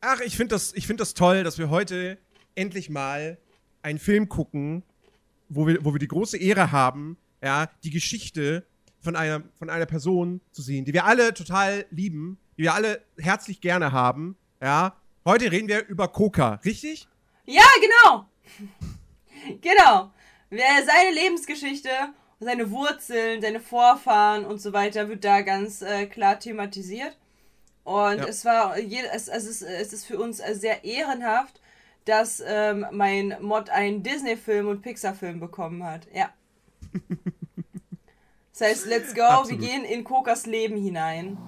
Ach, ich finde das, find das toll, dass wir heute endlich mal einen Film gucken, wo wir, wo wir die große Ehre haben, ja, die Geschichte von einer, von einer Person zu sehen, die wir alle total lieben, die wir alle herzlich gerne haben, ja. Heute reden wir über Coca, richtig? Ja, genau. genau. Seine Lebensgeschichte, seine Wurzeln, seine Vorfahren und so weiter wird da ganz äh, klar thematisiert. Und ja. es war, es, es, ist, es ist für uns sehr ehrenhaft, dass ähm, mein Mod einen Disney-Film und Pixar-Film bekommen hat. Ja. Das heißt, let's go, Absolut. wir gehen in Kokas Leben hinein.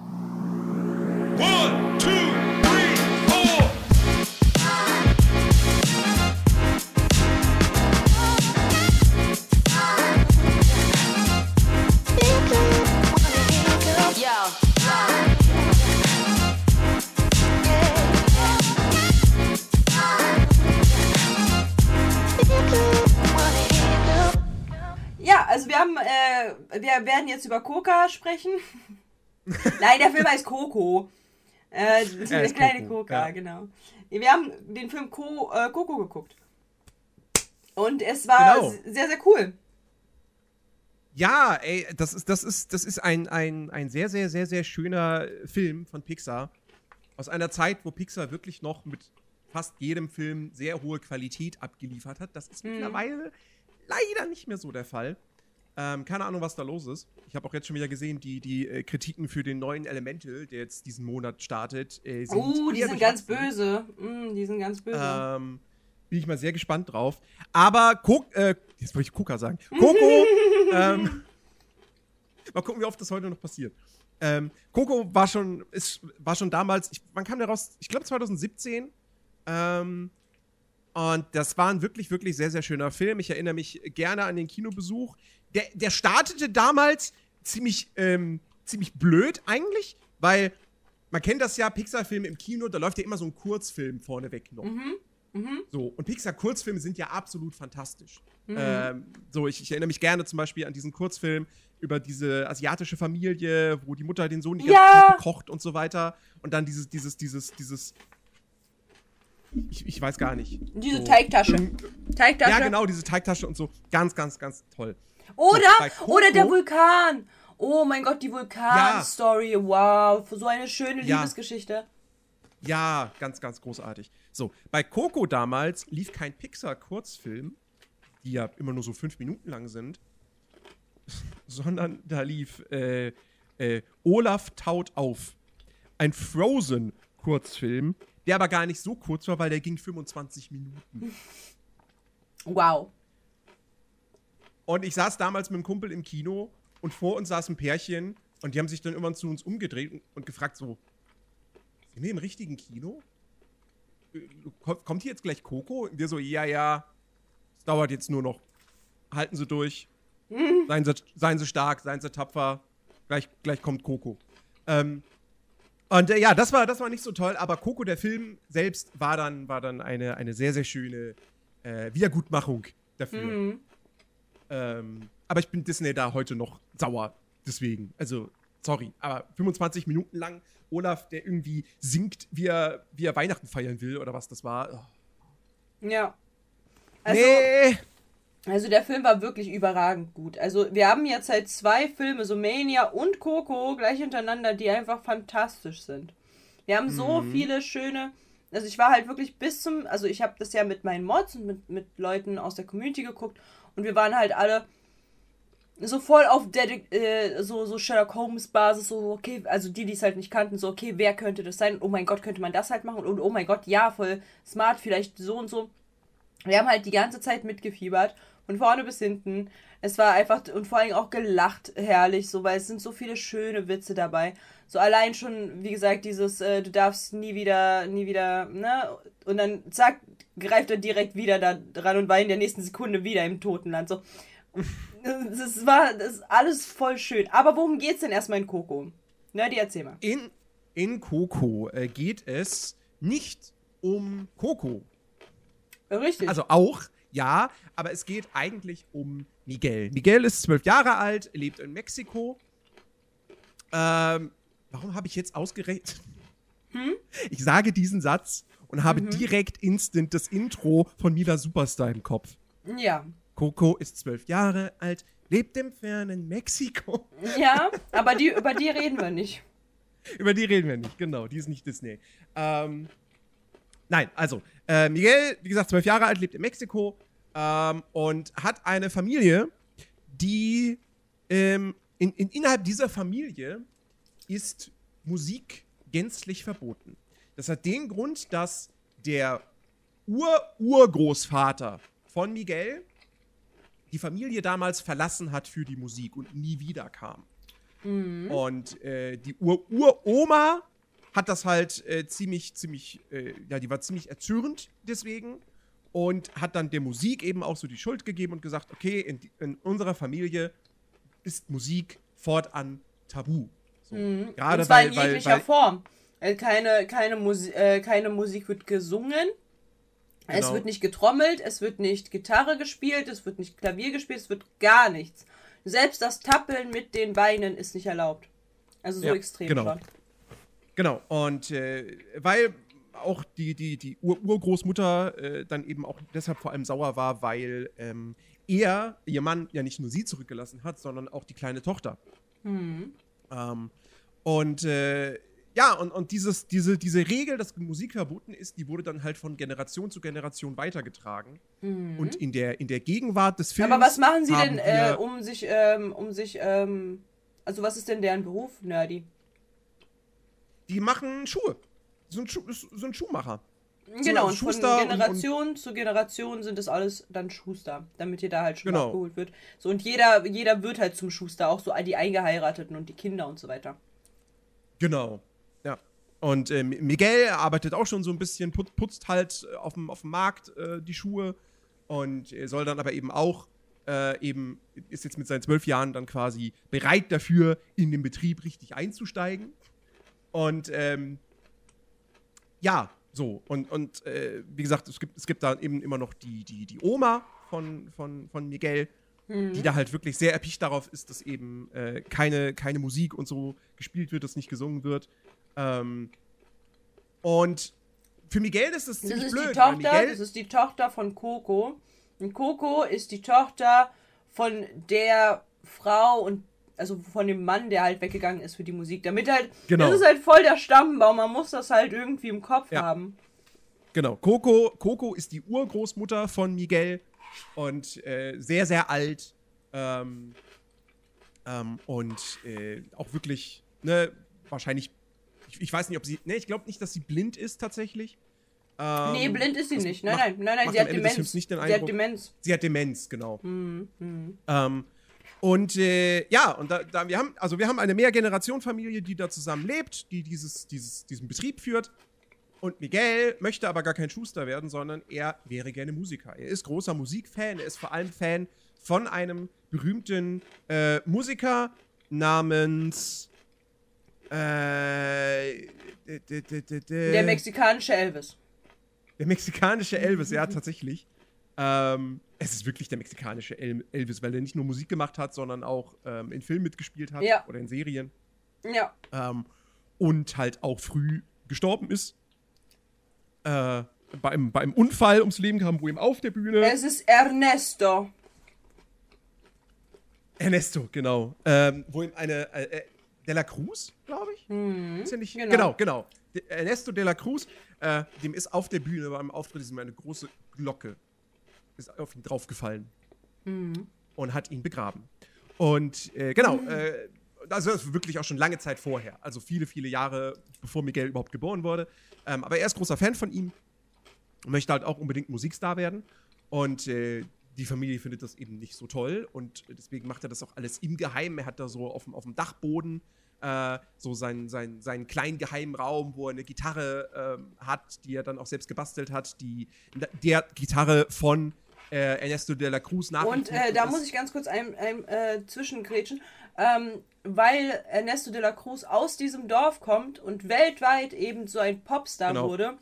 One, two, wir haben, äh, wir werden jetzt über Coca sprechen. Nein, der Film heißt Coco. Äh, der kleine Coco, Coca, ja. genau. Wir haben den Film Co äh, Coco geguckt. Und es war genau. sehr, sehr cool. Ja, ey, das ist, das ist, das ist ein, ein, ein sehr, sehr, sehr, sehr schöner Film von Pixar. Aus einer Zeit, wo Pixar wirklich noch mit fast jedem Film sehr hohe Qualität abgeliefert hat. Das ist mhm. mittlerweile leider nicht mehr so der Fall. Ähm, keine Ahnung, was da los ist. Ich habe auch jetzt schon wieder gesehen, die, die äh, Kritiken für den neuen Elemental, der jetzt diesen Monat startet, äh, sind. Oh, die sind ganz böse. Mm, die sind ganz böse. Ähm, bin ich mal sehr gespannt drauf. Aber Kok äh, jetzt wollte ich Coca sagen. Coco, ähm, mal gucken, wie oft das heute noch passiert. Ähm, Coco war schon, ist, war schon damals, ich, wann kam der raus? Ich glaube 2017. Ähm, und das war ein wirklich, wirklich sehr, sehr schöner Film. Ich erinnere mich gerne an den Kinobesuch der, der startete damals ziemlich, ähm, ziemlich blöd eigentlich, weil man kennt das ja, Pixar-Filme im Kino, da läuft ja immer so ein Kurzfilm vorneweg noch. Mhm. Mhm. So, und Pixar-Kurzfilme sind ja absolut fantastisch. Mhm. Ähm, so, ich, ich, erinnere mich gerne zum Beispiel an diesen Kurzfilm über diese asiatische Familie, wo die Mutter den Sohn die ja. kocht und so weiter. Und dann dieses, dieses, dieses, dieses. Ich, ich weiß gar nicht. Diese so, Teigtasche. Teigtasche. Ja, genau, diese Teigtasche und so. Ganz, ganz, ganz toll. Oder, oder der Vulkan. Oh mein Gott, die Vulkan-Story. Ja. Wow, so eine schöne ja. Liebesgeschichte. Ja, ganz, ganz großartig. So, bei Coco damals lief kein Pixar-Kurzfilm, die ja immer nur so fünf Minuten lang sind, sondern da lief äh, äh, Olaf taut auf. Ein Frozen-Kurzfilm, der aber gar nicht so kurz war, weil der ging 25 Minuten. Wow. Und ich saß damals mit einem Kumpel im Kino und vor uns saß ein Pärchen und die haben sich dann irgendwann zu uns umgedreht und gefragt so, sind wir im richtigen Kino? Kommt hier jetzt gleich Coco? Und wir so, ja, ja, es dauert jetzt nur noch. Halten Sie durch. Seien Sie, seien Sie stark, seien Sie tapfer. Gleich, gleich kommt Coco. Ähm, und äh, ja, das war, das war nicht so toll, aber Coco, der Film selbst, war dann, war dann eine, eine sehr, sehr schöne äh, Wiedergutmachung dafür. Mhm. Ähm, aber ich bin Disney da heute noch sauer. Deswegen. Also, sorry. Aber 25 Minuten lang Olaf, der irgendwie singt, wie er, wie er Weihnachten feiern will oder was das war. Oh. Ja. Also, nee. Also der Film war wirklich überragend gut. Also wir haben jetzt halt zwei Filme, so Mania und Coco, gleich hintereinander, die einfach fantastisch sind. Wir haben so mhm. viele schöne. Also ich war halt wirklich bis zum, also ich habe das ja mit meinen Mods und mit, mit Leuten aus der Community geguckt und wir waren halt alle so voll auf äh, so, so Sherlock Holmes Basis, so, okay, also die, die es halt nicht kannten, so, okay, wer könnte das sein? Oh mein Gott, könnte man das halt machen? Und oh mein Gott, ja, voll smart, vielleicht so und so. Wir haben halt die ganze Zeit mitgefiebert, von vorne bis hinten. Es war einfach, und vor allem auch gelacht, herrlich, so, weil es sind so viele schöne Witze dabei. So allein schon, wie gesagt, dieses, äh, du darfst nie wieder, nie wieder, ne? Und dann zack, greift er direkt wieder da dran und war in der nächsten Sekunde wieder im Totenland. So. Das war das ist alles voll schön. Aber worum geht's denn erstmal in Coco? Na, die erzähl mal. In, in Coco äh, geht es nicht um Coco. Richtig. Also auch, ja, aber es geht eigentlich um Miguel. Miguel ist zwölf Jahre alt, lebt in Mexiko. Ähm, warum habe ich jetzt ausgerechnet? Hm? Ich sage diesen Satz und habe mhm. direkt instant das Intro von Mila Superstar im Kopf. Ja. Coco ist zwölf Jahre alt, lebt im fernen Mexiko. Ja, aber die, über die reden wir nicht. Über die reden wir nicht, genau. Die ist nicht Disney. Ähm, nein, also, äh, Miguel, wie gesagt, zwölf Jahre alt, lebt in Mexiko ähm, und hat eine Familie, die ähm, in, in, innerhalb dieser Familie ist Musik gänzlich verboten. Das hat den Grund, dass der Ur-Urgroßvater von Miguel die Familie damals verlassen hat für die Musik und nie wieder kam. Mhm. Und äh, die Ur-Uroma hat das halt äh, ziemlich, ziemlich, äh, ja, die war ziemlich erzürnt deswegen und hat dann der Musik eben auch so die Schuld gegeben und gesagt, okay, in, in unserer Familie ist Musik fortan tabu. So. Mhm. Gerade und zwar weil, in jeglicher weil, weil, Form. Äh, keine, keine, Musi äh, keine Musik wird gesungen. Genau. Es wird nicht getrommelt, es wird nicht Gitarre gespielt, es wird nicht Klavier gespielt, es wird gar nichts. Selbst das Tappeln mit den Beinen ist nicht erlaubt. Also so ja, extrem genau. schon. Genau, und äh, weil auch die, die, die Ur Urgroßmutter äh, dann eben auch deshalb vor allem sauer war, weil ähm, er, ihr Mann, ja nicht nur sie zurückgelassen hat, sondern auch die kleine Tochter. Mhm. Ähm, und äh, ja, und, und dieses, diese, diese Regel, dass Musik verboten ist, die wurde dann halt von Generation zu Generation weitergetragen. Mhm. Und in der, in der Gegenwart des Films. Aber was machen sie denn, äh, um sich, ähm, um sich, ähm, also was ist denn deren Beruf, Nerdy? Die machen Schuhe. Sind, Schu sind Schuhmacher. Genau, und von Generation und, zu Generation sind das alles dann Schuster, damit ihr da halt schon genau. abgeholt wird. So, und jeder, jeder wird halt zum Schuster, auch so die Eingeheirateten und die Kinder und so weiter. Genau. Und äh, Miguel arbeitet auch schon so ein bisschen, put, putzt halt äh, auf dem, Markt äh, die Schuhe und soll dann aber eben auch äh, eben, ist jetzt mit seinen zwölf Jahren dann quasi bereit dafür, in den Betrieb richtig einzusteigen. Und ähm, ja, so. Und, und äh, wie gesagt, es gibt, es gibt da eben immer noch die, die, die Oma von, von, von Miguel, mhm. die da halt wirklich sehr erpicht darauf ist, dass eben äh, keine, keine Musik und so gespielt wird, dass nicht gesungen wird. Ähm, und für Miguel ist das, das ziemlich ist blöd. Die Tochter, das ist die Tochter von Coco. Und Coco ist die Tochter von der Frau und also von dem Mann, der halt weggegangen ist für die Musik. Damit halt, genau. das ist halt voll der Stammbaum. Man muss das halt irgendwie im Kopf ja. haben. Genau. Coco, Coco ist die Urgroßmutter von Miguel und äh, sehr, sehr alt. Ähm, ähm, und äh, auch wirklich, ne, wahrscheinlich ich, ich weiß nicht, ob sie. Ne, ich glaube nicht, dass sie blind ist tatsächlich. Ähm, nee, blind ist sie nicht. Nein, nein, nein, nein, sie hat Demenz. sie hat Demenz. Sie hat Demenz, genau. Mhm. Mhm. Ähm, und äh, ja, und da, da, wir haben, also wir haben eine Mehrgenerationenfamilie, die da zusammen lebt, die dieses, dieses, diesen Betrieb führt. Und Miguel möchte aber gar kein Schuster werden, sondern er wäre gerne Musiker. Er ist großer Musikfan, er ist vor allem Fan von einem berühmten äh, Musiker namens äh, der mexikanische Elvis. Der mexikanische Elvis, ja, tatsächlich. Ähm, es ist wirklich der mexikanische El Elvis, weil er nicht nur Musik gemacht hat, sondern auch ähm, in Filmen mitgespielt hat ja. oder in Serien. Ja. Ähm, und halt auch früh gestorben ist. Äh, bei, einem, bei einem Unfall ums Leben kam, wo ihm auf der Bühne. Es ist Ernesto. Ernesto, genau. Ähm, wo ihm eine. Äh, äh de la Cruz, glaube ich. Mhm, ist ja nicht, genau. genau, genau. Ernesto de la Cruz, äh, dem ist auf der Bühne beim Auftritt ist eine große Glocke ist auf ihn draufgefallen mhm. und hat ihn begraben. Und äh, genau, mhm. äh, also das wirklich auch schon lange Zeit vorher, also viele, viele Jahre bevor Miguel überhaupt geboren wurde. Ähm, aber er ist großer Fan von ihm und möchte halt auch unbedingt Musikstar werden. Und äh, die Familie findet das eben nicht so toll und deswegen macht er das auch alles im Geheimen. Er hat da so auf dem, auf dem Dachboden äh, so seinen, seinen, seinen kleinen geheimen Raum, wo er eine Gitarre äh, hat, die er dann auch selbst gebastelt hat, die der Gitarre von äh, Ernesto de la Cruz nach. Und äh, da muss ich ganz kurz ein, ein äh, zwischengrätschen, ähm, weil Ernesto de la Cruz aus diesem Dorf kommt und weltweit eben so ein Popstar genau. wurde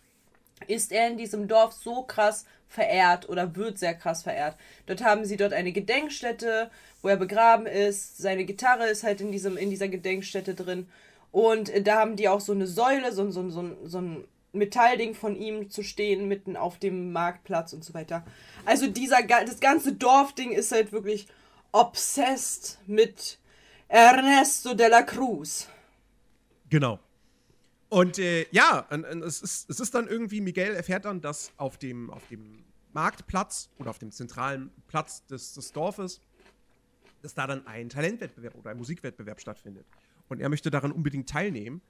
ist er in diesem Dorf so krass verehrt oder wird sehr krass verehrt. Dort haben sie dort eine Gedenkstätte, wo er begraben ist. Seine Gitarre ist halt in, diesem, in dieser Gedenkstätte drin. Und äh, da haben die auch so eine Säule, so, so, so, so ein Metallding von ihm zu stehen, mitten auf dem Marktplatz und so weiter. Also dieser, das ganze Dorfding ist halt wirklich obsessed mit Ernesto de la Cruz. Genau. Und äh, ja, es ist, es ist dann irgendwie, Miguel erfährt dann, dass auf dem, auf dem Marktplatz oder auf dem zentralen Platz des, des Dorfes, dass da dann ein Talentwettbewerb oder ein Musikwettbewerb stattfindet. Und er möchte daran unbedingt teilnehmen,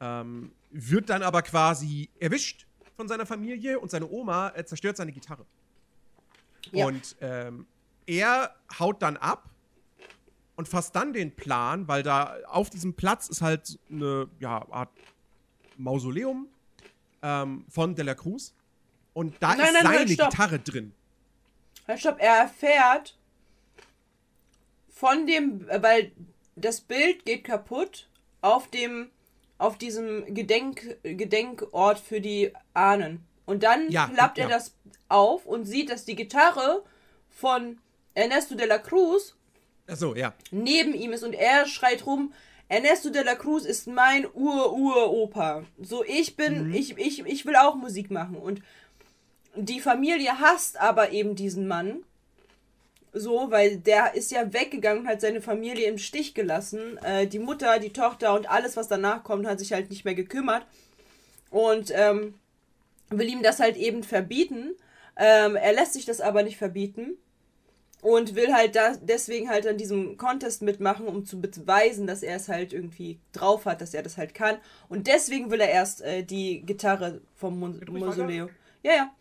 ähm, wird dann aber quasi erwischt von seiner Familie und seine Oma äh, zerstört seine Gitarre. Ja. Und ähm, er haut dann ab und fasst dann den Plan, weil da auf diesem Platz ist halt eine ja, Art Mausoleum ähm, von De La Cruz. Und da nein, ist nein, seine nein, Gitarre drin. Halt, stopp, er erfährt von dem, weil das Bild geht kaputt auf dem, auf diesem Gedenk, Gedenkort für die Ahnen. Und dann ja, klappt ja. er das auf und sieht, dass die Gitarre von Ernesto de la Cruz so, ja. neben ihm ist und er schreit rum, Ernesto de la Cruz ist mein Ur-Ur-Opa. So, ich bin, mhm. ich, ich, ich will auch Musik machen. Und die Familie hasst aber eben diesen Mann. So, weil der ist ja weggegangen und hat seine Familie im Stich gelassen. Äh, die Mutter, die Tochter und alles, was danach kommt, hat sich halt nicht mehr gekümmert. Und ähm, will ihm das halt eben verbieten. Ähm, er lässt sich das aber nicht verbieten und will halt da deswegen halt an diesem Contest mitmachen, um zu beweisen, dass er es halt irgendwie drauf hat, dass er das halt kann. Und deswegen will er erst äh, die Gitarre vom Mo Mausoleo. Ja, ja.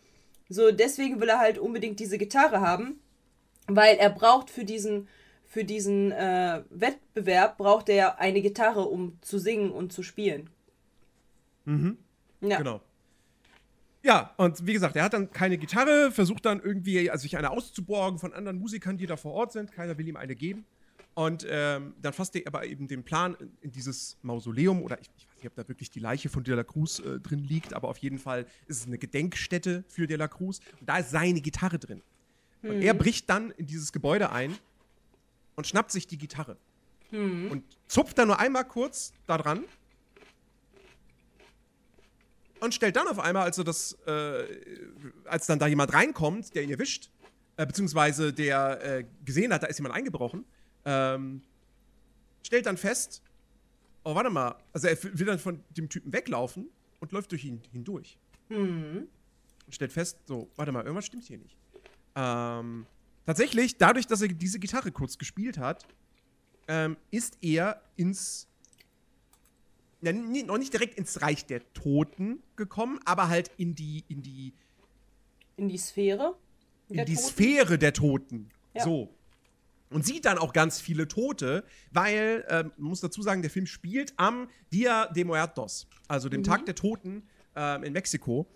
So, deswegen will er halt unbedingt diese Gitarre haben, weil er braucht für diesen für diesen äh, Wettbewerb braucht er eine Gitarre, um zu singen und zu spielen. Mhm. Ja. Genau. Ja, und wie gesagt, er hat dann keine Gitarre, versucht dann irgendwie also sich eine auszuborgen von anderen Musikern, die da vor Ort sind. Keiner will ihm eine geben. Und ähm, dann fasst er aber eben den Plan in dieses Mausoleum, oder ich, ich, weiß nicht, ob da wirklich die Leiche von De La Cruz äh, drin liegt, aber auf jeden Fall ist es eine Gedenkstätte für De La Cruz. Und da ist seine Gitarre drin. Und mhm. er bricht dann in dieses Gebäude ein und schnappt sich die Gitarre. Mhm. Und zupft dann nur einmal kurz da dran und stellt dann auf einmal, also das, äh, als dann da jemand reinkommt, der ihn erwischt, äh, beziehungsweise der äh, gesehen hat, da ist jemand eingebrochen, ähm, stellt dann fest, oh, warte mal, also er will dann von dem Typen weglaufen und läuft durch ihn hindurch. Mhm. Und stellt fest, so, warte mal, irgendwas stimmt hier nicht. Ähm, tatsächlich, dadurch, dass er diese Gitarre kurz gespielt hat, ähm, ist er ins ja, noch nicht direkt ins Reich der Toten gekommen, aber halt in die, in die. In die Sphäre? In die Toten? Sphäre der Toten. Ja. So. Und sieht dann auch ganz viele Tote, weil, äh, man muss dazu sagen, der Film spielt am Dia de Muertos, also dem mhm. Tag der Toten äh, in Mexiko.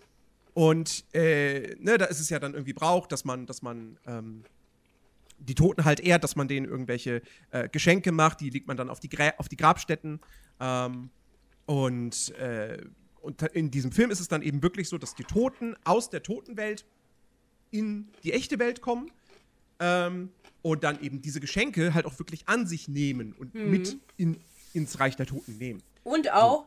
Und äh, ne, da ist es ja dann irgendwie Brauch, dass man, dass man ähm, die Toten halt ehrt, dass man denen irgendwelche äh, Geschenke macht, die legt man dann auf die, Gra auf die Grabstätten. Ähm, und, äh, und in diesem Film ist es dann eben wirklich so, dass die Toten aus der Totenwelt in die echte Welt kommen ähm, und dann eben diese Geschenke halt auch wirklich an sich nehmen und mhm. mit in, ins Reich der Toten nehmen. Und auch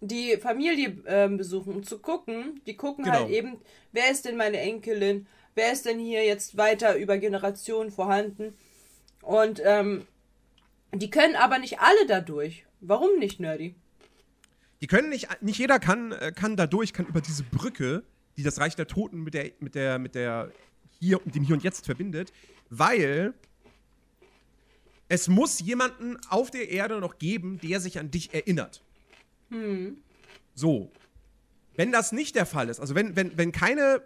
so. die Familie äh, besuchen, um zu gucken. Die gucken halt genau. halt eben, wer ist denn meine Enkelin? Wer ist denn hier jetzt weiter über Generationen vorhanden? Und ähm, die können aber nicht alle dadurch. Warum nicht, Nerdy? Die können nicht, nicht jeder kann, äh, kann dadurch, kann über diese Brücke, die das Reich der Toten mit der, mit der, mit der hier, dem Hier und Jetzt verbindet, weil es muss jemanden auf der Erde noch geben, der sich an dich erinnert. Hm. So. Wenn das nicht der Fall ist, also wenn, wenn, wenn keine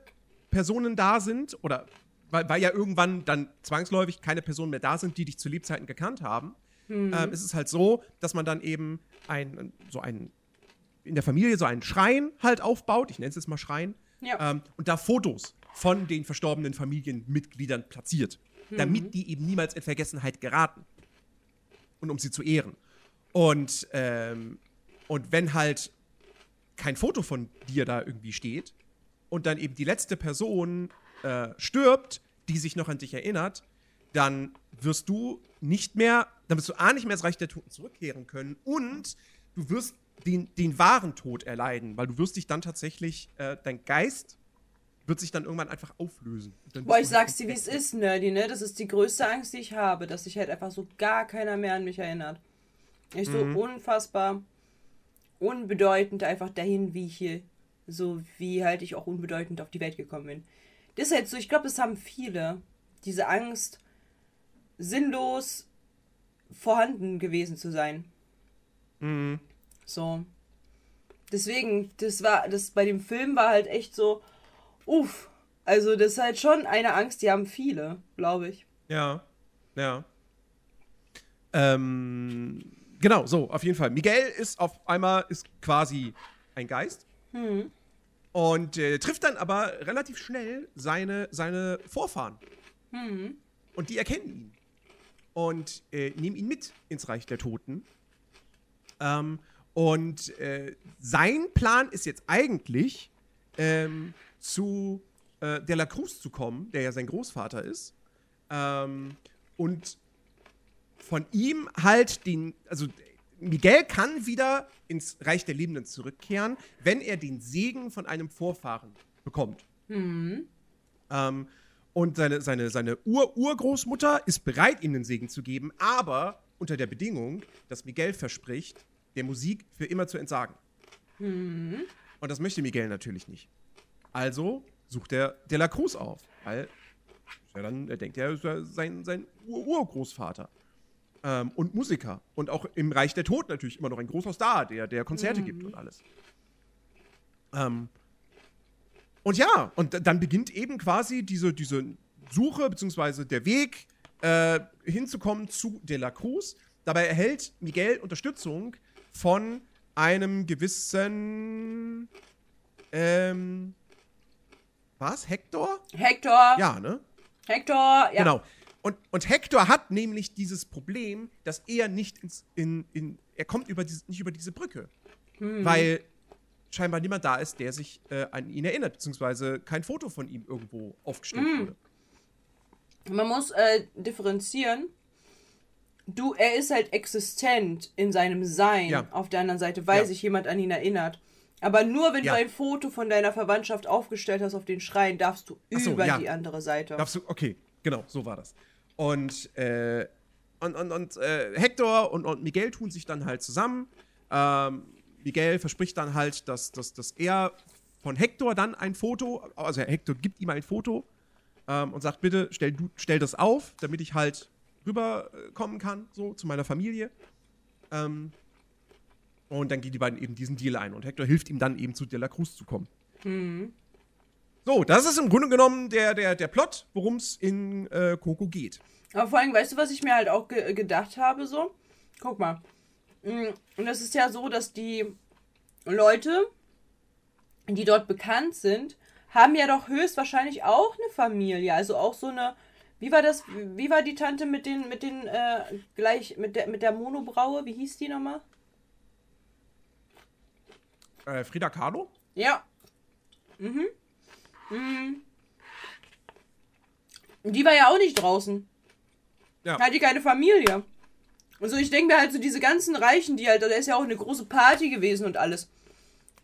Personen da sind, oder weil, weil ja irgendwann dann zwangsläufig keine Personen mehr da sind, die dich zu Lebzeiten gekannt haben, hm. ähm, ist es halt so, dass man dann eben ein, so einen in der Familie so einen Schrein halt aufbaut, ich nenne es jetzt mal Schrein, ja. ähm, und da Fotos von den verstorbenen Familienmitgliedern platziert, mhm. damit die eben niemals in Vergessenheit geraten. Und um sie zu ehren. Und, ähm, und wenn halt kein Foto von dir da irgendwie steht und dann eben die letzte Person äh, stirbt, die sich noch an dich erinnert, dann wirst du nicht mehr, dann wirst du A nicht mehr ins Reich der Toten zurückkehren können und du wirst den, den wahren Tod erleiden, weil du wirst dich dann tatsächlich, äh, dein Geist wird sich dann irgendwann einfach auflösen. Boah, ich sag's dir, wie es ist, Nerdy, ne? Das ist die größte Angst, die ich habe, dass sich halt einfach so gar keiner mehr an mich erinnert. Ich so mhm. unfassbar unbedeutend einfach dahin, wie ich hier, so wie halt ich auch unbedeutend auf die Welt gekommen bin. Das ist halt so, ich glaube, das haben viele. Diese Angst, sinnlos vorhanden gewesen zu sein. Mhm. So. Deswegen, das war, das bei dem Film war halt echt so, uff. Also, das ist halt schon eine Angst, die haben viele, glaube ich. Ja, ja. Ähm, genau, so, auf jeden Fall. Miguel ist auf einmal, ist quasi ein Geist. Mhm. Und äh, trifft dann aber relativ schnell seine, seine Vorfahren. Mhm. Und die erkennen ihn. Und äh, nehmen ihn mit ins Reich der Toten. Ähm, und äh, sein Plan ist jetzt eigentlich, ähm, zu äh, De La Cruz zu kommen, der ja sein Großvater ist. Ähm, und von ihm halt den, also Miguel kann wieder ins Reich der Lebenden zurückkehren, wenn er den Segen von einem Vorfahren bekommt. Mhm. Ähm, und seine, seine, seine Ur-Urgroßmutter ist bereit, ihm den Segen zu geben, aber unter der Bedingung, dass Miguel verspricht, der Musik für immer zu entsagen. Mhm. Und das möchte Miguel natürlich nicht. Also sucht er De La Cruz auf, weil er dann er denkt, er ist sein, sein Urgroßvater. Ähm, und Musiker. Und auch im Reich der Toten natürlich immer noch ein großer Star, der, der Konzerte mhm. gibt und alles. Ähm, und ja, und dann beginnt eben quasi diese, diese Suche, beziehungsweise der Weg äh, hinzukommen zu De La Cruz. Dabei erhält Miguel Unterstützung von einem gewissen ähm, was? Hector? Hector. Ja, ne? Hector, ja. Genau. Und, und Hector hat nämlich dieses Problem, dass er nicht ins, in, in, er kommt über diese, nicht über diese Brücke. Hm. Weil scheinbar niemand da ist, der sich äh, an ihn erinnert, beziehungsweise kein Foto von ihm irgendwo aufgestellt hm. wurde. Man muss äh, differenzieren. Du, er ist halt existent in seinem Sein ja. auf der anderen Seite, weil ja. sich jemand an ihn erinnert. Aber nur wenn ja. du ein Foto von deiner Verwandtschaft aufgestellt hast auf den Schrein, darfst du so, über die andere Seite. Darfst du, okay, genau, so war das. Und, äh, und, und, und äh, Hector und, und Miguel tun sich dann halt zusammen. Ähm, Miguel verspricht dann halt, dass, dass, dass er von Hector dann ein Foto, also Hector gibt ihm ein Foto ähm, und sagt, bitte stell, du, stell das auf, damit ich halt rüberkommen kann, so zu meiner Familie. Ähm, und dann gehen die beiden eben diesen Deal ein. Und Hector hilft ihm dann eben zu De La Cruz zu kommen. Mhm. So, das ist im Grunde genommen der, der, der Plot, worum es in äh, Coco geht. Aber vor allem, weißt du, was ich mir halt auch ge gedacht habe? So, guck mal. Mm, und es ist ja so, dass die Leute, die dort bekannt sind, haben ja doch höchstwahrscheinlich auch eine Familie. Also auch so eine. Wie war das? Wie war die Tante mit den, mit den, äh, gleich, mit der, mit der Monobraue? Wie hieß die nochmal? Äh, Frida Kahlo? Ja. Mhm. Mhm. Die war ja auch nicht draußen. Ja. Hat die keine Familie. Also ich denke mir halt so diese ganzen Reichen, die halt, da ist ja auch eine große Party gewesen und alles.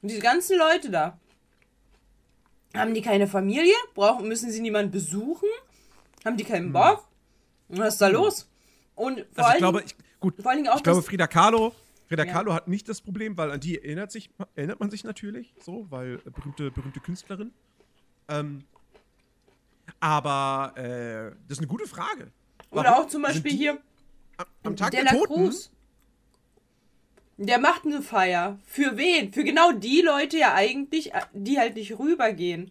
Und diese ganzen Leute da. Haben die keine Familie? Brauchen, müssen sie niemanden besuchen? Haben die keinen hm. Bock? Hm. Was ist da hm. los? Und vor also ich glaube, ich, gut, vor allen Dingen auch ich glaube, Frida Kahlo Frida ja. Kahlo hat nicht das Problem, weil an die erinnert, sich, erinnert man sich natürlich so, weil äh, berühmte, berühmte Künstlerin. Ähm, aber äh, das ist eine gute Frage. Warum Oder auch zum Beispiel hier am, am Tag der, der Toten. Cruz, der macht eine Feier. Für wen? Für genau die Leute ja eigentlich, äh, die halt nicht rübergehen.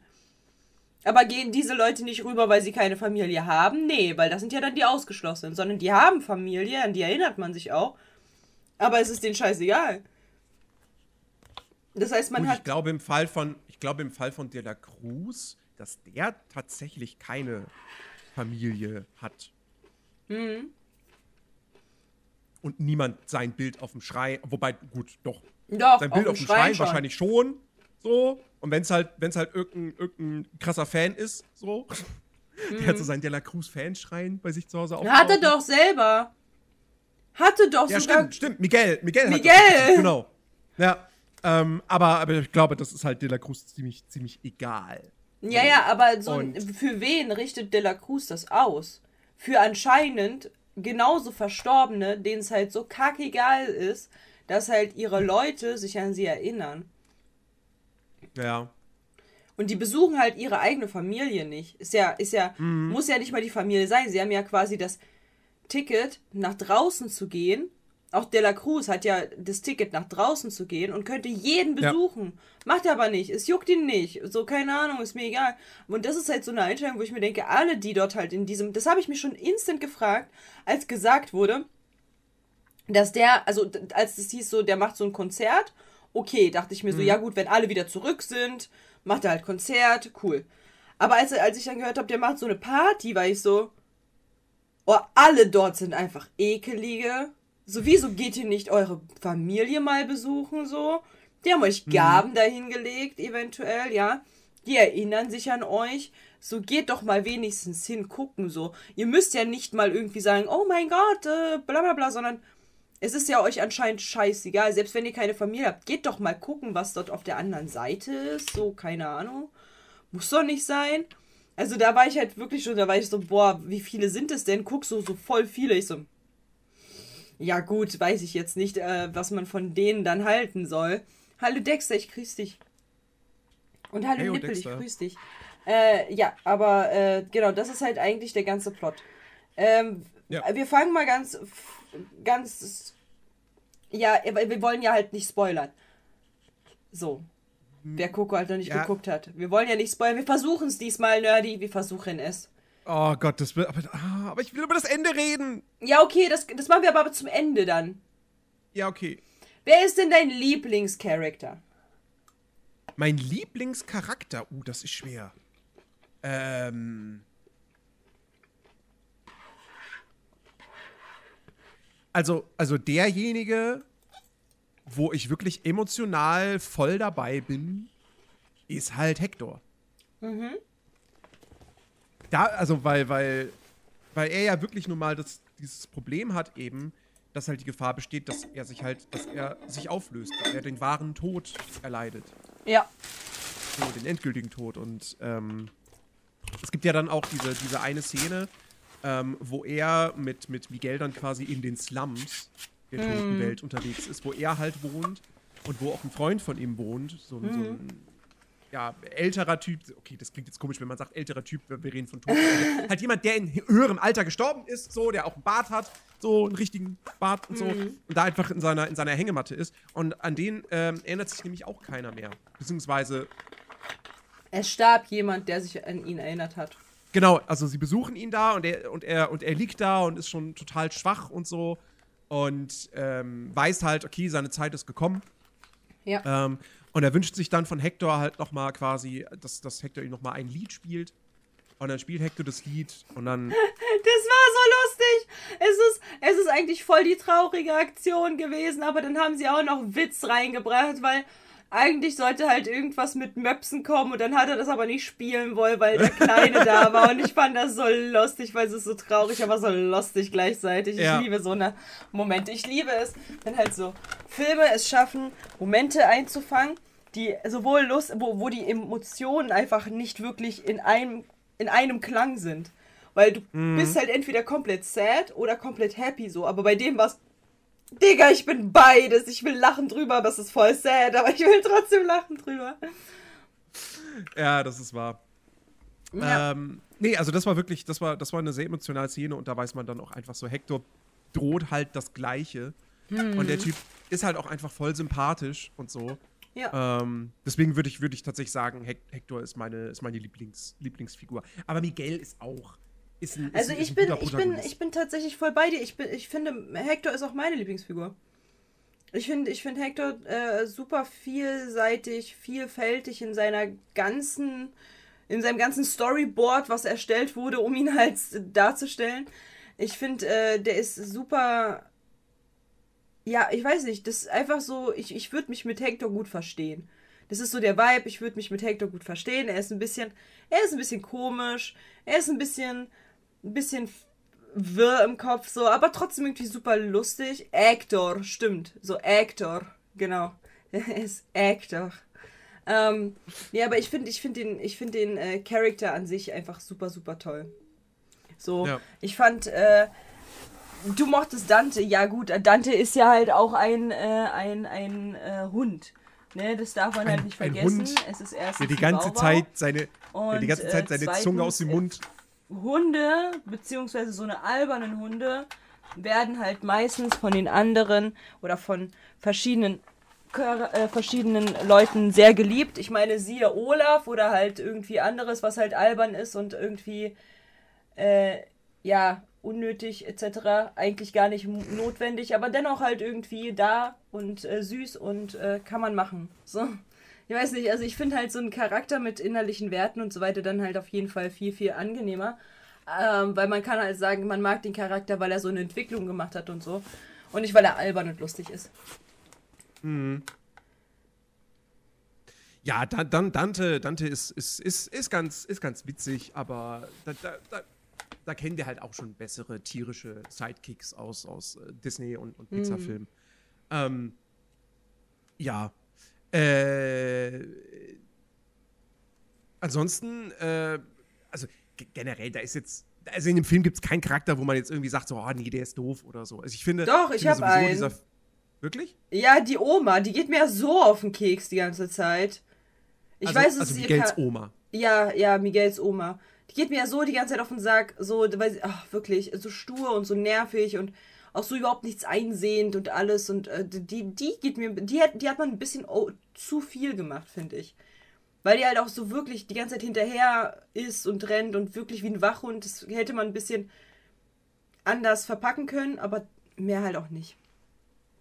Aber gehen diese Leute nicht rüber, weil sie keine Familie haben? Nee, weil das sind ja dann die Ausgeschlossenen, sondern die haben Familie, an die erinnert man sich auch. Aber es ist denen scheißegal. Das heißt, man Gut, hat. Ich glaube im Fall von, ich glaube im Fall von De La Cruz, dass der tatsächlich keine Familie hat. Mhm. Und niemand sein Bild auf dem Schrein, wobei, gut, doch. Doch, sein Bild auf dem Schrein, Schrein schon. wahrscheinlich schon. So. Und wenn es halt, wenn's halt irgendein, irgendein krasser Fan ist, so. Mhm. Der hat so seinen De La Cruz-Fanschrein bei sich zu Hause aufgebaut. Hat er doch selber. Hatte doch ja, sogar. Stimmt, stimmt. Miguel. Miguel. Miguel. Hat genau. Ja, ähm, aber, aber ich glaube, das ist halt De La Cruz ziemlich, ziemlich egal. Ja, ja, aber so, für wen richtet De La Cruz das aus? Für anscheinend genauso Verstorbene, denen es halt so kackegal ist, dass halt ihre Leute sich an sie erinnern. Ja. Und die besuchen halt ihre eigene Familie nicht. Ist ja, ist ja, mhm. muss ja nicht mal die Familie sein. Sie haben ja quasi das Ticket, nach draußen zu gehen. Auch De La Cruz hat ja das Ticket, nach draußen zu gehen und könnte jeden besuchen. Ja. Macht er aber nicht. Es juckt ihn nicht. So, keine Ahnung, ist mir egal. Und das ist halt so eine Einstellung, wo ich mir denke, alle, die dort halt in diesem, das habe ich mich schon instant gefragt, als gesagt wurde, dass der, also als es hieß so, der macht so ein Konzert, okay, dachte ich mir so, mhm. ja gut, wenn alle wieder zurück sind, macht er halt Konzert, cool. Aber als, als ich dann gehört habe, der macht so eine Party, war ich so, oh, alle dort sind einfach ekelige. So, wieso geht ihr nicht eure Familie mal besuchen, so? Die haben euch mhm. Gaben mhm. dahingelegt, eventuell, ja. Die erinnern sich an euch. So, geht doch mal wenigstens hingucken, so. Ihr müsst ja nicht mal irgendwie sagen, oh mein Gott, äh, bla bla bla, sondern es ist ja euch anscheinend scheißegal. Selbst wenn ihr keine Familie habt, geht doch mal gucken, was dort auf der anderen Seite ist. So, keine Ahnung. Muss doch nicht sein. Also da war ich halt wirklich schon, da war ich so, boah, wie viele sind es denn? Guck so, so voll viele. Ich so, ja gut, weiß ich jetzt nicht, äh, was man von denen dann halten soll. Hallo Dexter, ich grüß dich. Und hallo hey, Nippel, Dexter. ich grüß dich. Äh, ja, aber äh, genau, das ist halt eigentlich der ganze Plot. Ähm, ja. Wir fangen mal ganz, ganz ja, wir wollen ja halt nicht spoilern. So. Wer Coco halt noch nicht ja. geguckt hat. Wir wollen ja nicht spoilern. Wir versuchen es diesmal, Nerdy. Wir versuchen es. Oh Gott, das will. Aber, ah, aber, ich will über das Ende reden. Ja, okay, das, das machen wir aber zum Ende dann. Ja, okay. Wer ist denn dein Lieblingscharakter? Mein Lieblingscharakter? Uh, das ist schwer. Ähm. Also, also derjenige, wo ich wirklich emotional voll dabei bin, ist halt Hector. Mhm. Da, also, weil, weil, weil er ja wirklich nun mal das, dieses Problem hat eben, dass halt die Gefahr besteht, dass er sich halt, dass er sich auflöst, dass er den wahren Tod erleidet. Ja. So, den endgültigen Tod. Und ähm, es gibt ja dann auch diese, diese eine Szene, ähm, wo er mit, mit Miguel dann quasi in den Slums der mm. toten Welt unterwegs ist, wo er halt wohnt und wo auch ein Freund von ihm wohnt, so, mm. so ein mhm. ja, älterer Typ, okay, das klingt jetzt komisch, wenn man sagt älterer Typ, wir reden von Toten. halt jemand, der in höherem Alter gestorben ist, so, der auch einen Bart hat, so einen richtigen Bart und so, mhm. und da einfach in seiner, in seiner Hängematte ist. Und an den ähm, erinnert sich nämlich auch keiner mehr. Beziehungsweise. Es starb jemand, der sich an ihn erinnert hat. Genau, also sie besuchen ihn da und er, und er, und er liegt da und ist schon total schwach und so. Und ähm, weiß halt, okay, seine Zeit ist gekommen. Ja. Ähm, und er wünscht sich dann von Hector halt nochmal quasi, dass, dass Hector ihm nochmal ein Lied spielt. Und dann spielt Hector das Lied und dann. Das war so lustig. Es ist, es ist eigentlich voll die traurige Aktion gewesen, aber dann haben sie auch noch Witz reingebracht, weil eigentlich sollte halt irgendwas mit Möpsen kommen und dann hat er das aber nicht spielen wollen, weil der Kleine da war und ich fand das so lustig, weil es ist so traurig, aber so lustig gleichzeitig. Ja. Ich liebe so eine Momente. Ich liebe es, wenn halt so Filme es schaffen, Momente einzufangen, die sowohl Lust, wo, wo die Emotionen einfach nicht wirklich in einem, in einem Klang sind. Weil du mhm. bist halt entweder komplett sad oder komplett happy so, aber bei dem war es Digga, ich bin beides. Ich will lachen drüber, aber es ist voll sad, aber ich will trotzdem lachen drüber. Ja, das ist wahr. Ja. Ähm, nee, also das war wirklich, das war, das war eine sehr emotionale Szene und da weiß man dann auch einfach so, Hector droht halt das Gleiche. Hm. Und der Typ ist halt auch einfach voll sympathisch und so. Ja. Ähm, deswegen würde ich, würd ich tatsächlich sagen, Hector ist meine, ist meine Lieblings, Lieblingsfigur. Aber Miguel ist auch ist ein, also ist ich, bin, ich, bin, ich bin tatsächlich voll bei dir. Ich, bin, ich finde, Hector ist auch meine Lieblingsfigur. Ich finde ich find Hector äh, super vielseitig, vielfältig in seiner ganzen, in seinem ganzen Storyboard, was erstellt wurde, um ihn halt darzustellen. Ich finde, äh, der ist super. Ja, ich weiß nicht, das ist einfach so, ich, ich würde mich mit Hector gut verstehen. Das ist so der Vibe, ich würde mich mit Hector gut verstehen. Er ist ein bisschen, er ist ein bisschen komisch, er ist ein bisschen ein bisschen wirr im Kopf, so, aber trotzdem irgendwie super lustig. Actor, stimmt. So Actor, genau. ist Actor. Ähm, ja, aber ich finde ich find den, ich find den äh, Charakter an sich einfach super, super toll. So, ja. ich fand, äh, du mochtest Dante, ja gut, Dante ist ja halt auch ein, äh, ein, ein äh, Hund. Ne, das darf man halt ein, halt nicht vergessen. Hund, es ist erst der die ganze. Zeit seine, der die ganze Zeit seine Zunge aus dem Mund. Hunde, beziehungsweise so eine albernen Hunde, werden halt meistens von den anderen oder von verschiedenen äh, verschiedenen Leuten sehr geliebt. Ich meine, siehe Olaf oder halt irgendwie anderes, was halt albern ist und irgendwie äh, ja unnötig etc. Eigentlich gar nicht notwendig, aber dennoch halt irgendwie da und äh, süß und äh, kann man machen. So. Ich weiß nicht, also ich finde halt so einen Charakter mit innerlichen Werten und so weiter dann halt auf jeden Fall viel, viel angenehmer. Ähm, weil man kann halt sagen, man mag den Charakter, weil er so eine Entwicklung gemacht hat und so. Und nicht, weil er albern und lustig ist. Mhm. Ja, dann Dante, Dante ist, ist, ist, ist, ganz, ist ganz witzig, aber da, da, da, da kennen wir halt auch schon bessere tierische Sidekicks aus, aus äh, Disney- und, und Pixar-Filmen. Mhm. Ähm, ja. Äh, ansonsten, äh, also generell, da ist jetzt also in dem Film gibt es keinen Charakter, wo man jetzt irgendwie sagt, so, oh nee, der ist doof oder so. Also ich finde. Doch, ich habe einen. Dieser, wirklich? Ja, die Oma, die geht mir so auf den Keks die ganze Zeit. Ich also, weiß, es also ist Miguels Oma. Ja, ja, Miguels Oma. Die geht mir ja so die ganze Zeit auf den Sack, so, weil sie, ach, wirklich, so stur und so nervig und auch so überhaupt nichts einsehend und alles und äh, die, die geht mir, die hat, die hat man ein bisschen oh, zu viel gemacht, finde ich. Weil die halt auch so wirklich die ganze Zeit hinterher ist und rennt und wirklich wie ein Wachhund. Das hätte man ein bisschen anders verpacken können, aber mehr halt auch nicht.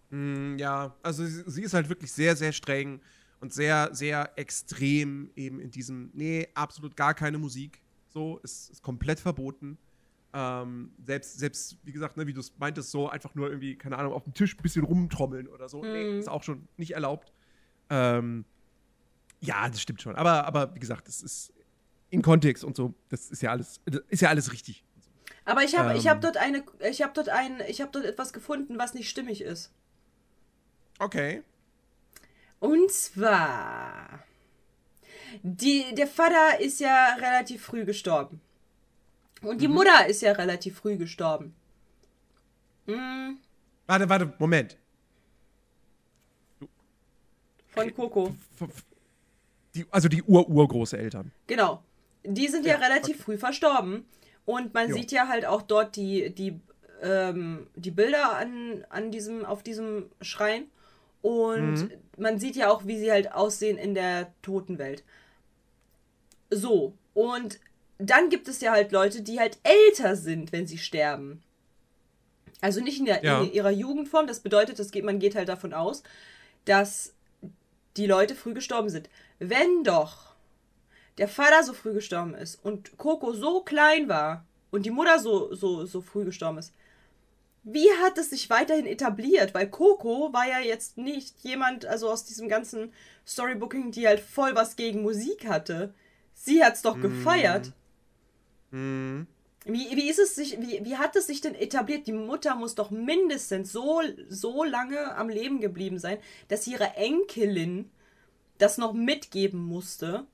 Mm, ja, also sie, sie, ist halt wirklich sehr, sehr streng und sehr, sehr extrem eben in diesem, nee, absolut gar keine Musik. So, ist, ist komplett verboten. Ähm, selbst, selbst, wie gesagt, ne, wie du es meintest, so einfach nur irgendwie, keine Ahnung, auf dem Tisch ein bisschen rumtrommeln oder so. Mhm. Nee, ist auch schon nicht erlaubt. Ähm, ja, das stimmt schon. Aber, aber wie gesagt, das ist in Kontext und so, das ist ja alles, ist ja alles richtig. Aber ich habe ähm, ich hab dort eine, ich habe dort ein, ich habe dort etwas gefunden, was nicht stimmig ist. Okay. Und zwar, die, der Vater ist ja relativ früh gestorben. Und die mhm. Mutter ist ja relativ früh gestorben. Mhm. Warte, warte, Moment. Von Coco. Die, also die Ur-Urgroßeltern. Genau. Die sind ja, ja relativ okay. früh verstorben. Und man jo. sieht ja halt auch dort die, die, ähm, die Bilder an, an diesem, auf diesem Schrein. Und mhm. man sieht ja auch, wie sie halt aussehen in der Totenwelt. So. Und dann gibt es ja halt Leute, die halt älter sind, wenn sie sterben. Also nicht in, der, ja. in ihrer Jugendform. Das bedeutet, das geht, man geht halt davon aus, dass die Leute früh gestorben sind. Wenn doch der Vater so früh gestorben ist und Coco so klein war und die Mutter so, so, so früh gestorben ist, wie hat es sich weiterhin etabliert? Weil Coco war ja jetzt nicht jemand, also aus diesem ganzen Storybooking, die halt voll was gegen Musik hatte. Sie hat's doch mm. gefeiert. Mm. Wie, wie ist es sich, wie, wie hat es sich denn etabliert? Die Mutter muss doch mindestens so, so lange am Leben geblieben sein, dass ihre Enkelin das noch mitgeben musste,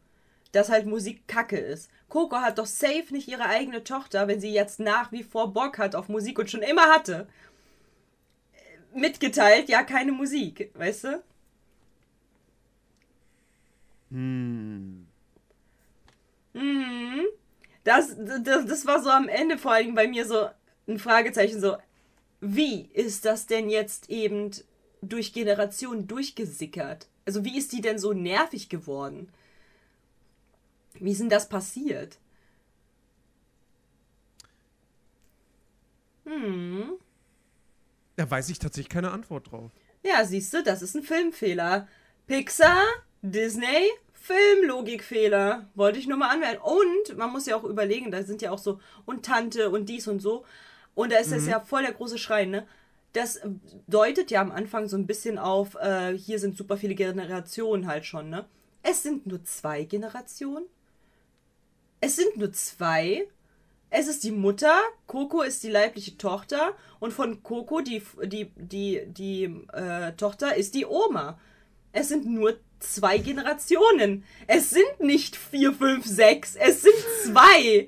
dass halt Musik kacke ist. Coco hat doch safe nicht ihre eigene Tochter, wenn sie jetzt nach wie vor Bock hat auf Musik und schon immer hatte, mitgeteilt, ja, keine Musik, weißt du? Hm. Mhm. Das, das, das war so am Ende vor allem bei mir so ein Fragezeichen, so, wie ist das denn jetzt eben durch Generationen durchgesickert? Also wie ist die denn so nervig geworden? Wie ist denn das passiert? Hm. Da weiß ich tatsächlich keine Antwort drauf. Ja, siehst du, das ist ein Filmfehler. Pixar, Disney, Filmlogikfehler. Wollte ich nur mal anmelden. Und man muss ja auch überlegen, da sind ja auch so und Tante und dies und so. Und da ist mhm. ja voll der große Schrei, ne? Das deutet ja am Anfang so ein bisschen auf, äh, hier sind super viele Generationen halt schon, ne? Es sind nur zwei Generationen. Es sind nur zwei. Es ist die Mutter, Coco ist die leibliche Tochter und von Coco, die, die, die, die äh, Tochter, ist die Oma. Es sind nur zwei Generationen. Es sind nicht vier, fünf, sechs. Es sind zwei.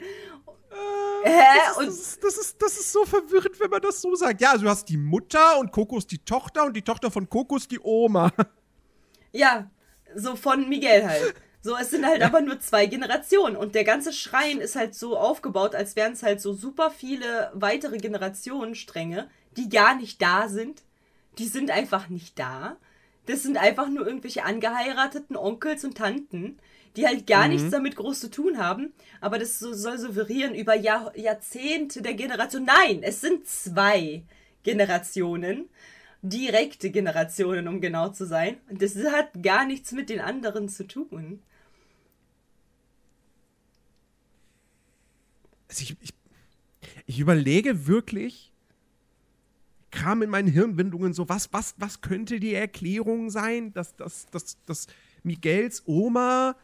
Äh, Hä? Das ist, das, ist, das, ist, so verwirrend, wenn man das so sagt. Ja, also du hast die Mutter und ist die Tochter und die Tochter von ist die Oma. Ja, so von Miguel halt. So, es sind halt aber nur zwei Generationen und der ganze Schrein ist halt so aufgebaut, als wären es halt so super viele weitere Generationenstränge, die gar nicht da sind. Die sind einfach nicht da. Das sind einfach nur irgendwelche angeheirateten Onkels und Tanten, die halt gar mhm. nichts damit groß zu tun haben. Aber das so, soll souverän über Jahr, Jahrzehnte der Generation. Nein, es sind zwei Generationen direkte Generationen, um genau zu sein. Und das hat gar nichts mit den anderen zu tun. Also ich, ich, ich überlege wirklich, kam in meinen Hirnwindungen so, was, was, was könnte die Erklärung sein, dass, dass, dass, dass Miguels Oma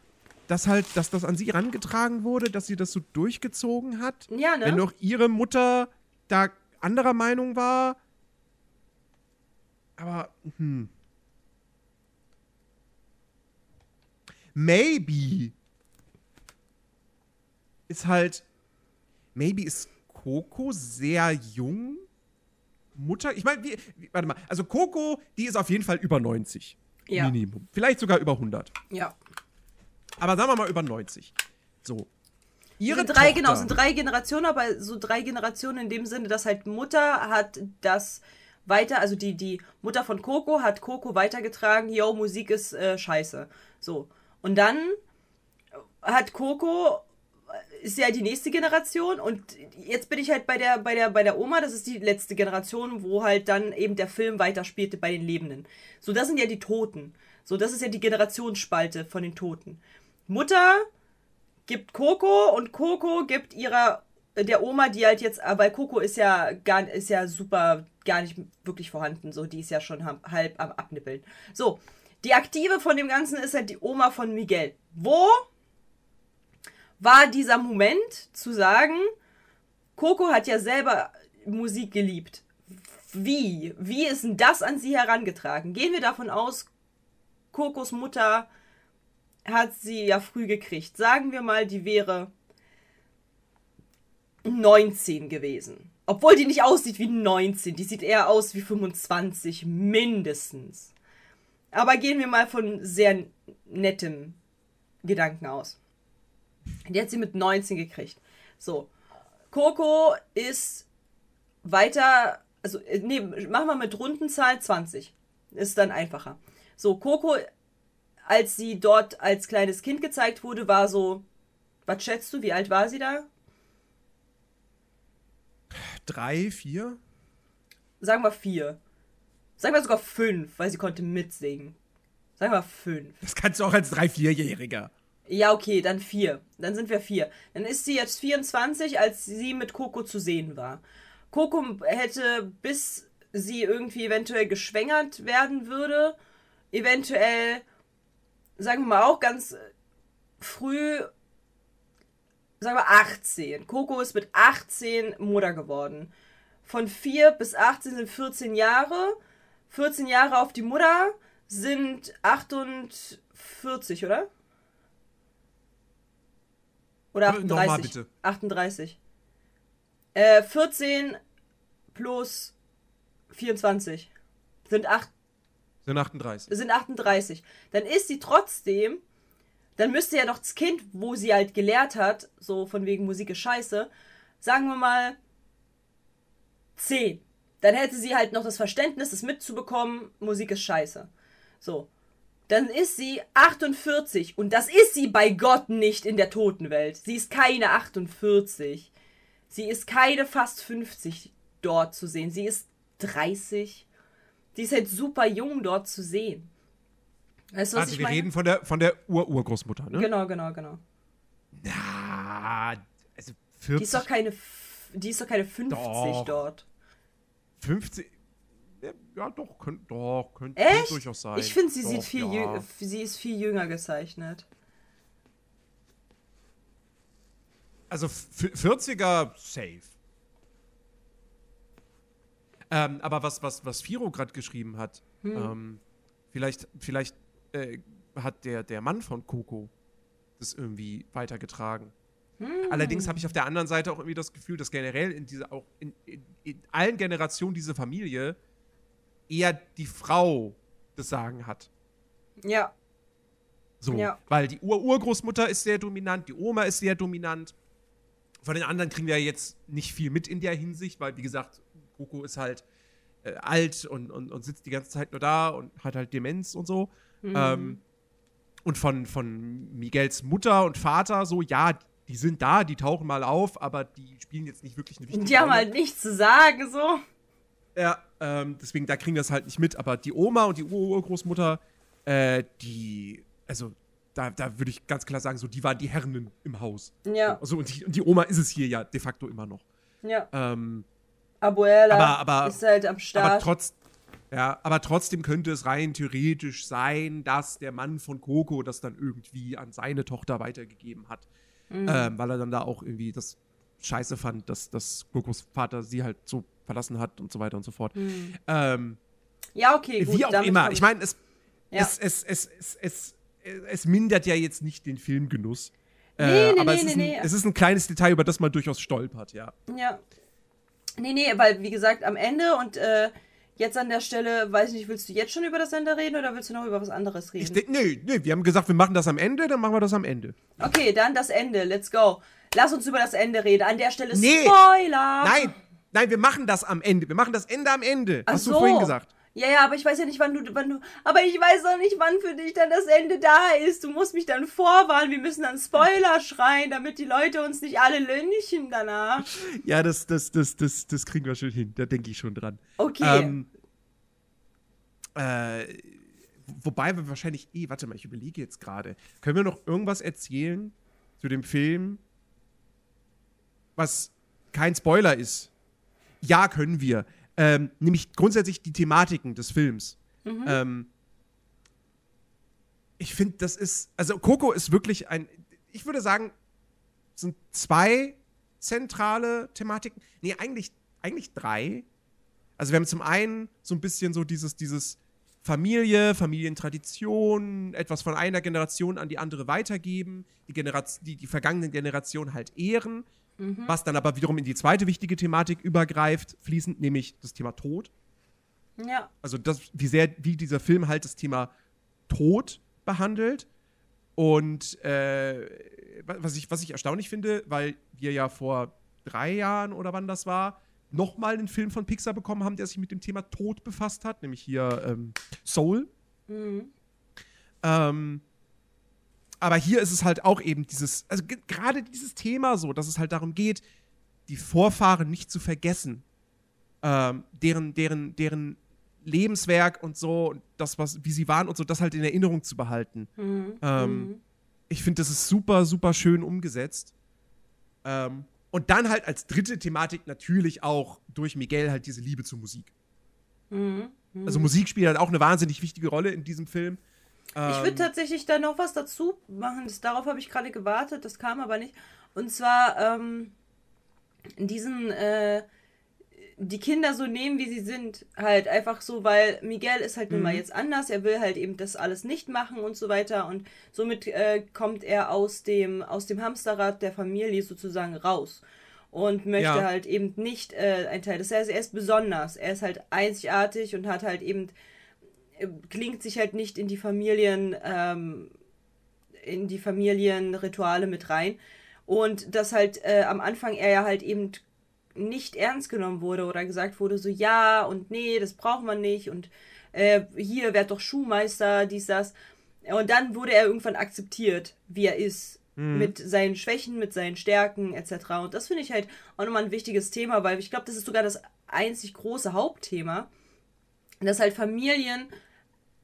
dass halt, dass das an sie rangetragen wurde, dass sie das so durchgezogen hat. Ja, ne? Wenn doch ihre Mutter da anderer Meinung war. Aber, hm. Maybe ist halt maybe ist Coco sehr jung. Mutter, ich meine, warte mal, also Coco, die ist auf jeden Fall über 90. Ja. Minimum. Vielleicht sogar über 100. Ja. Aber sagen wir mal über 90. So. Ihre sind drei, Tochter, genau, sind drei Generationen, aber so drei Generationen in dem Sinne, dass halt Mutter hat das weiter, also die, die Mutter von Coco hat Coco weitergetragen, yo, Musik ist äh, scheiße. So. Und dann hat Coco ist ja die nächste Generation und jetzt bin ich halt bei der, bei der, bei der Oma, das ist die letzte Generation, wo halt dann eben der Film weiterspielte bei den Lebenden. So, das sind ja die Toten. So, das ist ja die Generationsspalte von den Toten. Mutter gibt Coco und Coco gibt ihrer der Oma, die halt jetzt, weil Coco ist ja gar ist ja super gar nicht wirklich vorhanden, so die ist ja schon halb am abnippeln. So, die aktive von dem ganzen ist halt die Oma von Miguel. Wo war dieser Moment zu sagen, Coco hat ja selber Musik geliebt. Wie? Wie ist denn das an sie herangetragen? Gehen wir davon aus, Cocos Mutter hat sie ja früh gekriegt. Sagen wir mal, die wäre 19 gewesen. Obwohl die nicht aussieht wie 19. Die sieht eher aus wie 25, mindestens. Aber gehen wir mal von sehr nettem Gedanken aus. Die hat sie mit 19 gekriegt. So. Coco ist weiter, also, äh, nee, machen wir mit Rundenzahl 20. Ist dann einfacher. So, Coco, als sie dort als kleines Kind gezeigt wurde, war so, was schätzt du, wie alt war sie da? Drei, vier? Sagen wir vier. Sagen wir sogar fünf, weil sie konnte mitsingen. Sagen wir fünf. Das kannst du auch als drei, vierjähriger. Ja, okay, dann vier. Dann sind wir vier. Dann ist sie jetzt 24, als sie mit Coco zu sehen war. Coco hätte, bis sie irgendwie eventuell geschwängert werden würde, eventuell, sagen wir mal auch ganz früh, sagen wir 18. Coco ist mit 18 Mutter geworden. Von 4 bis 18 sind 14 Jahre. 14 Jahre auf die Mutter sind 48, oder? Oder 38. Nochmal bitte. 38. Äh, 14 plus 24 sind 8. Sind 38. Sind 38. Dann ist sie trotzdem. Dann müsste ja doch das Kind, wo sie halt gelehrt hat, so von wegen Musik ist scheiße, sagen wir mal 10. Dann hätte sie halt noch das Verständnis, das mitzubekommen, Musik ist scheiße. So dann ist sie 48. Und das ist sie bei Gott nicht in der Totenwelt. Sie ist keine 48. Sie ist keine fast 50 dort zu sehen. Sie ist 30. Die ist halt super jung dort zu sehen. Weißt du, was also ich wir meine? reden von der, von der Ur-Urgroßmutter, ne? Genau, genau, genau. Na, also 40. Die ist doch keine, die ist doch keine 50 doch. dort. 50, ja, doch, könnt, doch, könnte Echt? durchaus sein. Ich finde, sie doch, sieht viel ja. jünger, sie ist viel jünger gezeichnet. Also 40er safe. Ähm, aber was, was, was Firo gerade geschrieben hat, hm. ähm, vielleicht, vielleicht äh, hat der, der Mann von Coco das irgendwie weitergetragen. Hm. Allerdings habe ich auf der anderen Seite auch irgendwie das Gefühl, dass generell in dieser, auch in, in, in allen Generationen dieser Familie eher die Frau das Sagen hat. Ja. So, ja. weil die Ur-Urgroßmutter ist sehr dominant, die Oma ist sehr dominant. Von den anderen kriegen wir jetzt nicht viel mit in der Hinsicht, weil, wie gesagt, Coco ist halt äh, alt und, und, und sitzt die ganze Zeit nur da und hat halt Demenz und so. Mhm. Ähm, und von, von Miguels Mutter und Vater so, ja, die sind da, die tauchen mal auf, aber die spielen jetzt nicht wirklich eine wichtige Rolle. Die haben halt nichts zu sagen, so. Ja, ähm, deswegen, da kriegen wir es halt nicht mit. Aber die Oma und die Urgroßmutter, äh, die, also, da, da würde ich ganz klar sagen, so, die waren die Herren im Haus. Ja. Also, und die, und die Oma ist es hier ja de facto immer noch. Ja. Ähm, Abuela aber, aber, ist halt am Start. Aber, trotz, ja, aber trotzdem könnte es rein theoretisch sein, dass der Mann von Coco das dann irgendwie an seine Tochter weitergegeben hat. Mhm. Ähm, weil er dann da auch irgendwie das scheiße fand, dass, dass Kokos Vater sie halt so verlassen hat und so weiter und so fort. Mhm. Ähm, ja, okay, gut. Wie auch immer. Ich meine, es, ja. es, es, es, es, es, es, mindert ja jetzt nicht den Filmgenuss. Nee, äh, nee, aber nee, es, ist nee, ein, es ist ein kleines Detail, über das man durchaus stolpert, ja. Ja. Nee, nee, weil, wie gesagt, am Ende und äh, jetzt an der Stelle, weiß ich nicht, willst du jetzt schon über das Ende reden oder willst du noch über was anderes reden? Ich nee, nee, wir haben gesagt, wir machen das am Ende, dann machen wir das am Ende. Okay, dann das Ende, let's go. Lass uns über das Ende reden. An der Stelle nee. Spoiler! Nein, Nein, wir machen das am Ende. Wir machen das Ende am Ende. Ach hast so. du vorhin gesagt. Ja, ja, aber ich weiß ja nicht, wann du, wann du. Aber ich weiß auch nicht, wann für dich dann das Ende da ist. Du musst mich dann vorwarnen. Wir müssen dann Spoiler schreien, damit die Leute uns nicht alle lynchen danach. Ja, das, das, das, das, das kriegen wir schon hin. Da denke ich schon dran. Okay. Ähm, äh, wobei wir wahrscheinlich eh, warte mal, ich überlege jetzt gerade. Können wir noch irgendwas erzählen zu dem Film, was kein Spoiler ist? Ja, können wir. Ähm, nämlich grundsätzlich die Thematiken des Films. Mhm. Ähm, ich finde, das ist, also Coco ist wirklich ein, ich würde sagen, sind zwei zentrale Thematiken. Nee, eigentlich, eigentlich drei. Also wir haben zum einen so ein bisschen so dieses, dieses Familie, Familientradition, etwas von einer Generation an die andere weitergeben, die, Generation, die, die vergangenen Generationen halt ehren mhm. was dann aber wiederum in die zweite wichtige Thematik übergreift, fließend, nämlich das Thema Tod. Ja. Also das, wie sehr, wie dieser Film halt das Thema Tod behandelt. Und äh, was, ich, was ich erstaunlich finde, weil wir ja vor drei Jahren oder wann das war, nochmal einen Film von Pixar bekommen haben, der sich mit dem Thema Tod befasst hat, nämlich hier ähm, Soul. Mhm. Ähm, aber hier ist es halt auch eben dieses, also gerade dieses Thema so, dass es halt darum geht, die Vorfahren nicht zu vergessen, ähm, deren, deren, deren Lebenswerk und so, das, was, wie sie waren und so, das halt in Erinnerung zu behalten. Mhm. Ähm, mhm. Ich finde, das ist super, super schön umgesetzt. Ähm, und dann halt als dritte Thematik natürlich auch durch Miguel halt diese Liebe zur Musik. Mhm. Also Musik spielt halt auch eine wahnsinnig wichtige Rolle in diesem Film. Ähm, ich würde tatsächlich da noch was dazu machen. Das, darauf habe ich gerade gewartet, das kam aber nicht. Und zwar ähm, diesen, äh, die Kinder so nehmen, wie sie sind. Halt einfach so, weil Miguel ist halt nun mal mhm. jetzt anders. Er will halt eben das alles nicht machen und so weiter. Und somit äh, kommt er aus dem, aus dem Hamsterrad der Familie sozusagen raus. Und möchte ja. halt eben nicht äh, ein Teil. Das heißt, er ist besonders. Er ist halt einzigartig und hat halt eben klingt sich halt nicht in die Familien, ähm, in die Familienrituale mit rein. Und dass halt äh, am Anfang er ja halt eben nicht ernst genommen wurde oder gesagt wurde, so ja und nee, das braucht man nicht und äh, hier werd doch Schuhmeister, dies, das. Und dann wurde er irgendwann akzeptiert, wie er ist. Mhm. Mit seinen Schwächen, mit seinen Stärken etc. Und das finde ich halt auch nochmal ein wichtiges Thema, weil ich glaube, das ist sogar das einzig große Hauptthema, dass halt Familien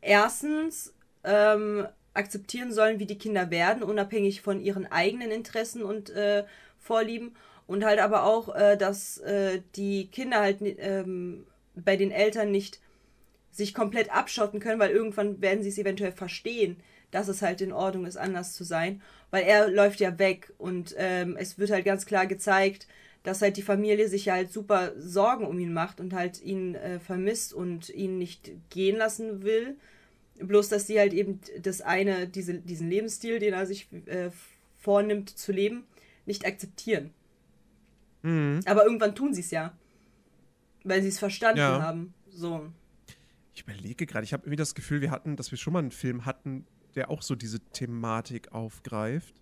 erstens ähm, akzeptieren sollen, wie die Kinder werden, unabhängig von ihren eigenen Interessen und äh, Vorlieben. Und halt aber auch, äh, dass äh, die Kinder halt ähm, bei den Eltern nicht sich komplett abschotten können, weil irgendwann werden sie es eventuell verstehen, dass es halt in Ordnung ist, anders zu sein. Weil er läuft ja weg und ähm, es wird halt ganz klar gezeigt, dass halt die Familie sich ja halt super Sorgen um ihn macht und halt ihn äh, vermisst und ihn nicht gehen lassen will Bloß, dass sie halt eben das eine, diese, diesen Lebensstil, den er sich äh, vornimmt zu leben, nicht akzeptieren. Mhm. Aber irgendwann tun sie es ja. Weil sie es verstanden ja. haben. So. Ich überlege gerade, ich habe irgendwie das Gefühl, wir hatten, dass wir schon mal einen Film hatten, der auch so diese Thematik aufgreift.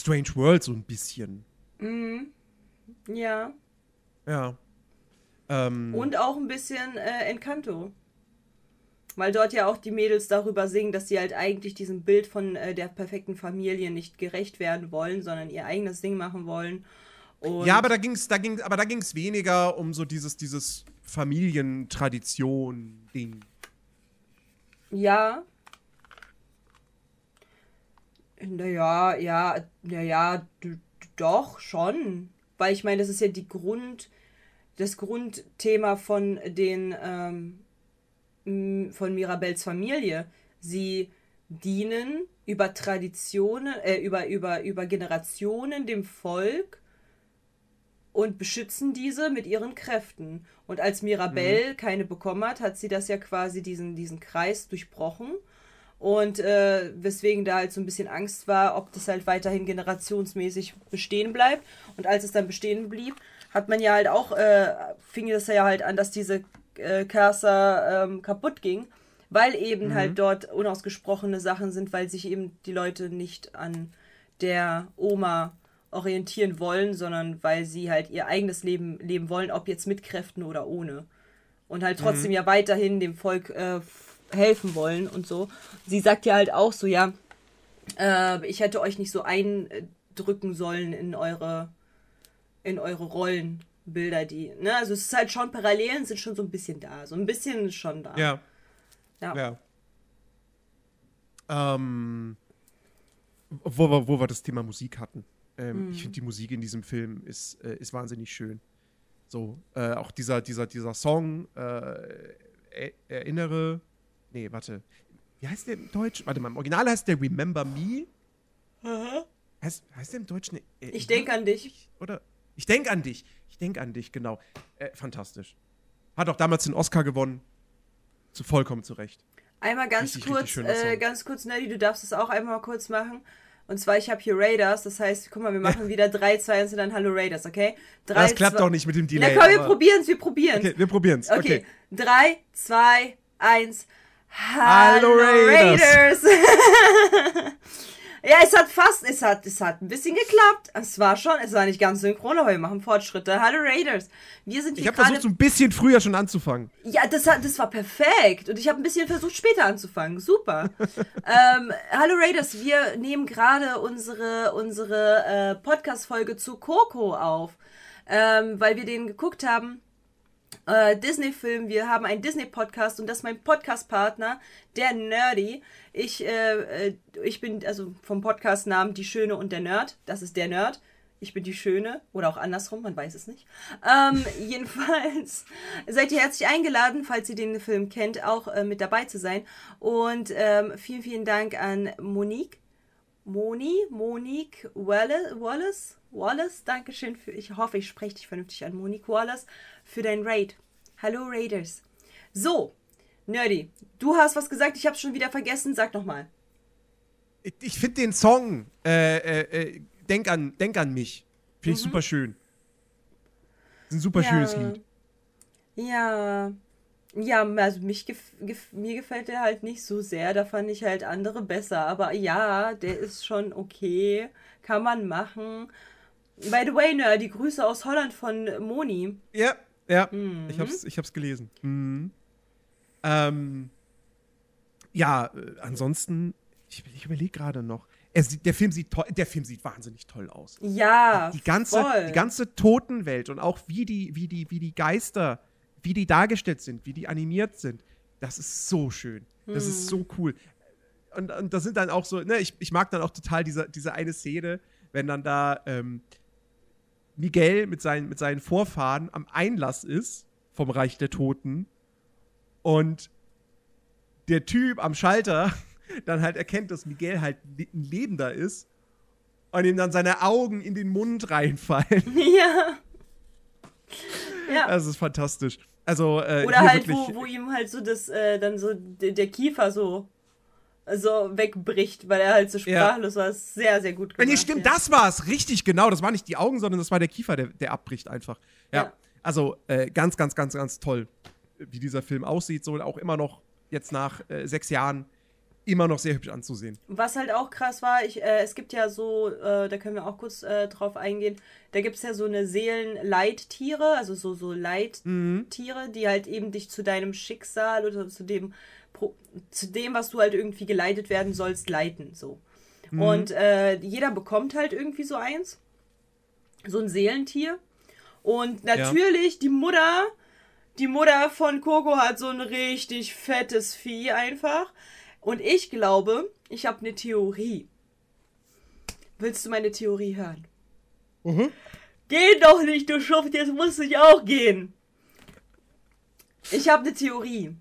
Strange World so ein bisschen. Mhm. Ja. Ja. Ähm, Und auch ein bisschen äh, Encanto. Weil dort ja auch die Mädels darüber singen, dass sie halt eigentlich diesem Bild von äh, der perfekten Familie nicht gerecht werden wollen, sondern ihr eigenes Ding machen wollen. Und ja, aber da ging es da ging, aber da ging's weniger um so dieses, dieses Familientradition-Ding. Ja. Naja, ja, naja, doch, schon. Weil ich meine, das ist ja die Grund, das Grundthema von den ähm, von Mirabels Familie. Sie dienen über Traditionen, äh, über, über, über Generationen dem Volk und beschützen diese mit ihren Kräften. Und als Mirabelle mhm. keine bekommen hat, hat sie das ja quasi diesen, diesen Kreis durchbrochen. Und äh, weswegen da halt so ein bisschen Angst war, ob das halt weiterhin generationsmäßig bestehen bleibt. Und als es dann bestehen blieb, hat man ja halt auch, äh, fing das ja halt an, dass diese äh, Cursor ähm, kaputt ging, weil eben mhm. halt dort unausgesprochene Sachen sind, weil sich eben die Leute nicht an der Oma orientieren wollen, sondern weil sie halt ihr eigenes Leben leben wollen, ob jetzt mit Kräften oder ohne. Und halt trotzdem mhm. ja weiterhin dem Volk äh, helfen wollen und so. Sie sagt ja halt auch so, ja, äh, ich hätte euch nicht so eindrücken sollen in eure in eure Rollenbilder, die, ne, also es ist halt schon, Parallelen sind schon so ein bisschen da, so ein bisschen schon da. Ja. Ja. ja. Ähm, wo, wir, wo wir das Thema Musik hatten. Ähm, mhm. Ich finde, die Musik in diesem Film ist, äh, ist wahnsinnig schön. So, äh, auch dieser, dieser, dieser Song, äh, erinnere, nee, warte, wie heißt der im Deutsch? Warte mal, im Original heißt der Remember Me. Aha. Heißt, heißt der im Deutschen? Ich denke an dich. Oder? Ich denke an dich. Ich denke an dich, genau. Äh, fantastisch. Hat auch damals den Oscar gewonnen. Zu, vollkommen zu Recht. Einmal ganz richtig, kurz, richtig äh, ganz kurz, Nelly, du darfst es auch einmal kurz machen. Und zwar, ich habe hier Raiders, das heißt, guck mal, wir machen wieder 3, 2, 1 und dann Hallo Raiders, okay? 3, das klappt doch nicht mit dem Delay. Na komm, wir probieren es, wir probieren es. Okay, wir probieren es. Okay. 3, 2, 1. Hallo, Raiders! Raiders. Ja, es hat fast, es hat, es hat ein bisschen geklappt. Es war schon, es war nicht ganz synchron, aber wir machen Fortschritte. Hallo Raiders. Wir sind hier Ich habe versucht, so ein bisschen früher schon anzufangen. Ja, das, hat, das war perfekt. Und ich habe ein bisschen versucht, später anzufangen. Super. ähm, hallo Raiders, wir nehmen gerade unsere, unsere äh, Podcast-Folge zu Coco auf. Ähm, weil wir den geguckt haben äh, Disney-Film. Wir haben einen Disney-Podcast und das ist mein Podcast-Partner, der Nerdy. Ich, äh, äh, ich bin also vom Podcast-Namen Die Schöne und der Nerd. Das ist der Nerd. Ich bin die Schöne oder auch andersrum, man weiß es nicht. Ähm, jedenfalls seid ihr herzlich eingeladen, falls ihr den Film kennt, auch äh, mit dabei zu sein. Und ähm, vielen, vielen Dank an Monique. Moni, Monique Wallace, Wallace, Wallace, Dankeschön für, ich hoffe, ich spreche dich vernünftig an, Monique Wallace, für dein Raid. Hallo Raiders. So, Nerdy, du hast was gesagt, ich habe schon wieder vergessen, sag nochmal. Ich, ich finde den Song, äh, äh, äh, denk, an, denk an mich, finde ich mhm. super schön. Ist ein super ja. schönes Lied. Ja. Ja, also mich gef gef mir gefällt der halt nicht so sehr. Da fand ich halt andere besser. Aber ja, der ist schon okay. Kann man machen. By the way, ne, die Grüße aus Holland von Moni. Ja, ja. Mhm. Ich, hab's, ich hab's gelesen. Mhm. Ähm, ja, äh, ansonsten, ich, ich überlege gerade noch. Er, der, Film sieht der Film sieht wahnsinnig toll aus. Ja, die ganze, voll. die ganze Totenwelt und auch wie die, wie die, wie die Geister wie die dargestellt sind, wie die animiert sind, das ist so schön. Das hm. ist so cool. Und, und das sind dann auch so, ne, ich, ich mag dann auch total diese, diese eine Szene, wenn dann da ähm, Miguel mit seinen, mit seinen Vorfahren am Einlass ist vom Reich der Toten und der Typ am Schalter dann halt erkennt, dass Miguel halt ein Lebender ist und ihm dann seine Augen in den Mund reinfallen. Ja. ja. Das ist fantastisch. Also, äh, Oder halt, wo, wo ihm halt so das, äh, dann so der Kiefer so so wegbricht, weil er halt so sprachlos ja. war. Sehr, sehr gut gemacht. Nee, stimmt, ja. das war's. Richtig, genau. Das war nicht die Augen, sondern das war der Kiefer, der, der abbricht einfach. Ja. ja. Also, äh, ganz, ganz, ganz, ganz toll, wie dieser Film aussieht. So auch immer noch jetzt nach äh, sechs Jahren immer noch sehr hübsch anzusehen. Was halt auch krass war, ich, äh, es gibt ja so, äh, da können wir auch kurz äh, drauf eingehen, da gibt es ja so eine Seelenleittiere, also so, so Leittiere, mhm. die halt eben dich zu deinem Schicksal oder zu dem, zu dem, was du halt irgendwie geleitet werden sollst, leiten. So. Mhm. Und äh, jeder bekommt halt irgendwie so eins. So ein Seelentier. Und natürlich, ja. die Mutter, die Mutter von Coco hat so ein richtig fettes Vieh einfach. Und ich glaube, ich habe eine Theorie. Willst du meine Theorie hören? Mhm. Geh doch nicht, du Schuft, jetzt muss ich auch gehen. Ich habe eine Theorie,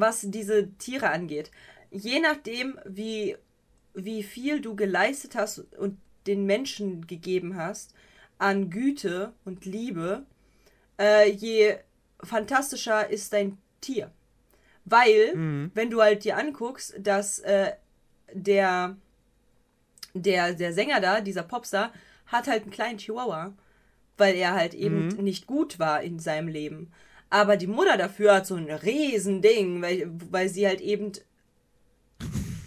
was diese Tiere angeht. Je nachdem, wie, wie viel du geleistet hast und den Menschen gegeben hast an Güte und Liebe, äh, je fantastischer ist dein Tier. Weil, mhm. wenn du halt dir anguckst, dass äh, der, der, der Sänger da, dieser Popstar, hat halt einen kleinen Chihuahua, weil er halt eben mhm. nicht gut war in seinem Leben. Aber die Mutter dafür hat so ein Riesending, weil, weil sie halt eben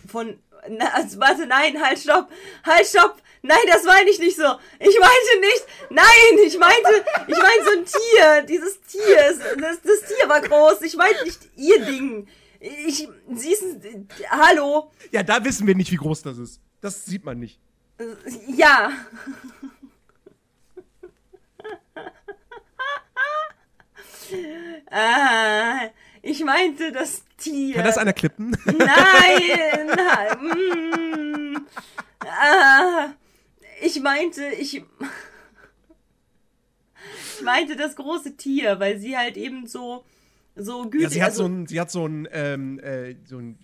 von. Na, also, warte, nein, halt, stopp! Halt, stopp! Nein, das meine ich nicht so. Ich meinte nicht. Nein, ich meinte, ich meinte so ein Tier. Dieses Tier, das, das Tier war groß. Ich meinte nicht ihr Ding. Ich, sie ist, hallo. Ja, da wissen wir nicht, wie groß das ist. Das sieht man nicht. Ja. Ah, ich meinte das Tier. Kann das einer klippen? Nein. nein. ah, ich meinte, ich. ich meinte das große Tier, weil sie halt eben so so gütig. Ja, sie hat also, so ein, sie hat so ein, ähm, äh, so ein,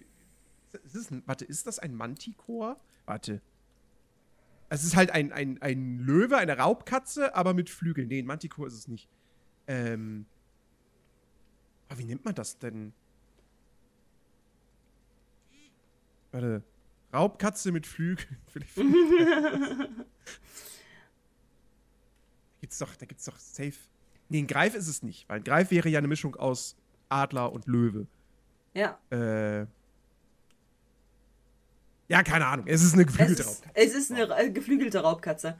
ist ein, warte, ist das ein Manticore? Warte. Es ist halt ein, ein, ein Löwe, eine Raubkatze, aber mit Flügeln. Nee, ein Manticore ist es nicht. Ähm. Aber wie nennt man das denn? Warte. Raubkatze mit Flügeln. da gibt's doch, da gibt's doch safe. Nee, ein Greif ist es nicht, weil ein Greif wäre ja eine Mischung aus Adler und Löwe. Ja. Äh. Ja, keine Ahnung. Es ist eine geflügelte es ist, Raubkatze. Es ist eine äh, geflügelte Raubkatze.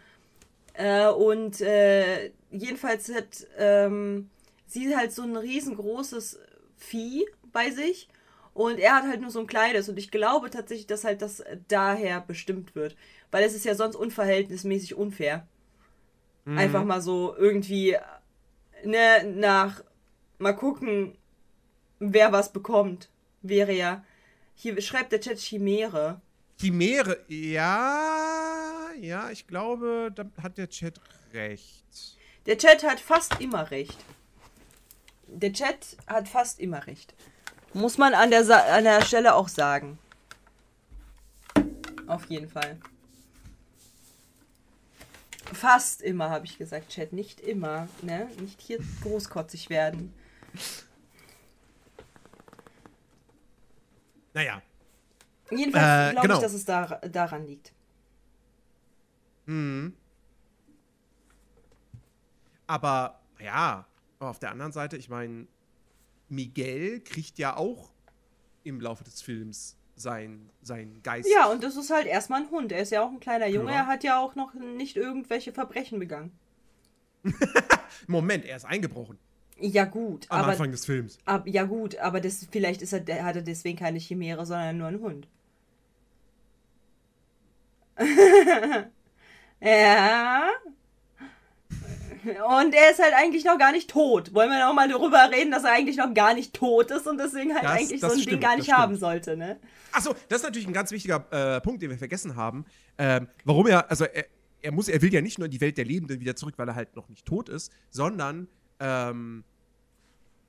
Äh, und äh, jedenfalls hat ähm, sie halt so ein riesengroßes Vieh bei sich und er hat halt nur so ein kleines. Und ich glaube tatsächlich, dass halt das daher bestimmt wird. Weil es ist ja sonst unverhältnismäßig unfair. Mhm. Einfach mal so irgendwie, ne, nach, mal gucken, wer was bekommt. Wäre ja. Hier schreibt der Chat Chimäre. Chimäre, ja, ja, ich glaube, da hat der Chat recht. Der Chat hat fast immer recht. Der Chat hat fast immer recht. Muss man an der, Sa an der Stelle auch sagen. Auf jeden Fall. Fast immer, habe ich gesagt, Chat. Nicht immer, ne? Nicht hier großkotzig werden. Naja. Jedenfalls äh, glaube genau. ich, dass es da, daran liegt. Mhm. Aber, ja, auf der anderen Seite, ich meine, Miguel kriegt ja auch im Laufe des Films sein, sein Geist. Ja, und das ist halt erstmal ein Hund. Er ist ja auch ein kleiner Junge. Ja. Er hat ja auch noch nicht irgendwelche Verbrechen begangen. Moment, er ist eingebrochen. Ja, gut. Am aber, Anfang des Films. Ab, ja, gut, aber das, vielleicht ist er, hat er deswegen keine Chimäre, sondern nur einen Hund. ja. Und er ist halt eigentlich noch gar nicht tot. Wollen wir noch mal darüber reden, dass er eigentlich noch gar nicht tot ist und deswegen halt das, eigentlich das so ein stimmt, Ding gar nicht haben sollte, ne? Achso, das ist natürlich ein ganz wichtiger äh, Punkt, den wir vergessen haben. Ähm, warum er, also er, er, muss, er will ja nicht nur in die Welt der Lebenden wieder zurück, weil er halt noch nicht tot ist, sondern ähm,